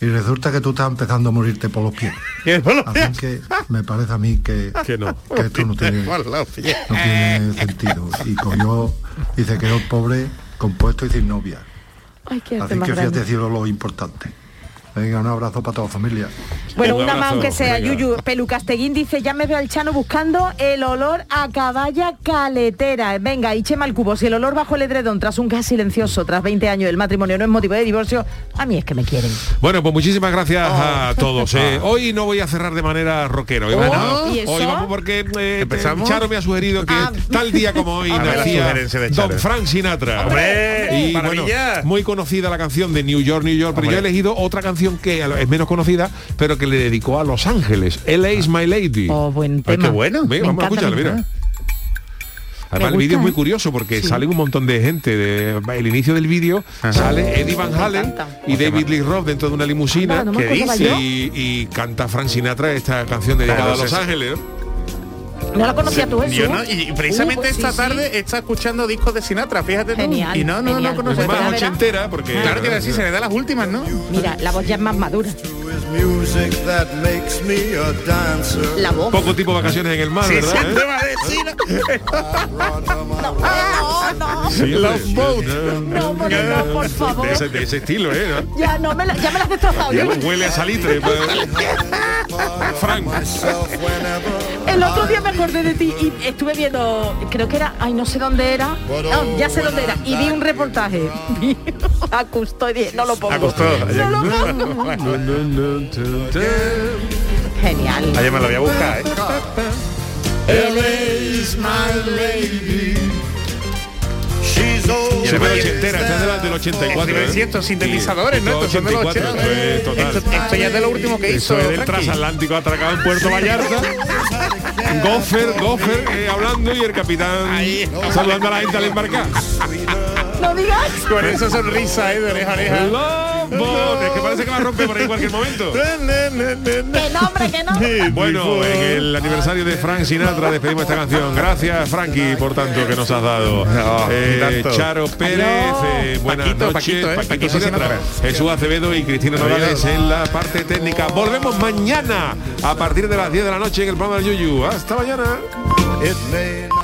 y resulta que tú estás empezando a morirte por los pies. Así que me parece a mí que, Que no. que esto no tiene, no sentido. Y cogió y se quedó el pobre compuesto y sin novia. Ay, qué arte Así que fíjate cielo lo importante. Venga, un abrazo para toda la familia. Bueno, Un una más aunque sea, venga. Yuyu. Pelucasteguín dice, ya me veo al Chano buscando el olor a caballa caletera. Venga, y Chema el cubo, si el olor bajo el edredón tras un gas silencioso, tras 20 años del matrimonio no es motivo de divorcio, a mí es que me quieren. Bueno, pues muchísimas gracias a todos. eh. Hoy no voy a cerrar de manera rockera. Hoy, Oh, hoy vamos porque eh, ¿Empezamos? Charo me ha sugerido que Ah. tal día como hoy nacía. Don Frank Sinatra. ¡Hombre! Y bueno, muy conocida la canción de New York, New York, pero Hombre. yo he elegido otra canción que es menos conocida, pero que le dedicó a Los Ángeles. LA is my lady. Oh, buen Ay, tema. qué bueno. Venga, vamos a escucharla, mira. Además el vídeo es muy curioso porque Sí. sale un montón de gente. De, el inicio del vídeo sale Eddie Van Halen y David Lee Roth dentro de una limusina Anda, no me ¿Qué acordaba dice? yo. y, y canta Frank Sinatra esta canción dedicada Claro, a Los. Ángeles. ¿no? ¿No la conocía tú, Jesús? Yo no, y precisamente Uh, pues esta sí, tarde sí. está escuchando discos de Sinatra, fíjate tú. Genial, Y no, no, genial. no conoce. Pues Más ochentera porque Claro, te iba a decir, se le da las últimas, ¿no? Mira, la voz ya es más madura. La voz. poco tipo vacaciones en el mar, Sí, ¿verdad? sí, eh? decir. No, no, Sí, Love sí, Boat. no, por, no, por favor. De ese, de ese estilo, ¿eh? ¿no? Ya, no me la, ya me la has destrozado. Ya yo. huele a salitre. pues. Frank. El otro día me acordé de ti y estuve viendo, creo que era, ay, no sé dónde era, no, ya sé dónde era, y vi un reportaje. Vi a Custo y dije, no lo pongo. A Custo. No lo pongo. Genial. Ayer me lo voy a buscar, ¿eh? Se ve ochentera, esta es de la- del 84. Te iba a decir, ¿eh? estos sintetizadores, ¿no? Esto Estos son de los 84, 80. esto es total. Esto, esto ya es de lo último que hizo. Eso es del transatlántico atracado en Puerto Vallarta. Goffer, Goffer eh, hablando y el capitán saludando a la gente al embarcar. No digas. Con esa sonrisa, ¿eh? De oreja oreja. Lobo, es que parece que va a romper por ahí en cualquier momento. Que nombre, que no. Bueno, en el aniversario de Frank Sinatra despedimos esta canción. Gracias, Frankie, por tanto que nos has dado. No, Eh. Charo Pérez, eh, buenas Paquito, noches. Paquito, ¿eh? Paquito Sinatra, Sinatra. Jesús Acevedo y Cristina Nogales en la parte técnica. Volvemos mañana a partir de las 10 de la noche en el programa del Yuyu. Hasta mañana. It may not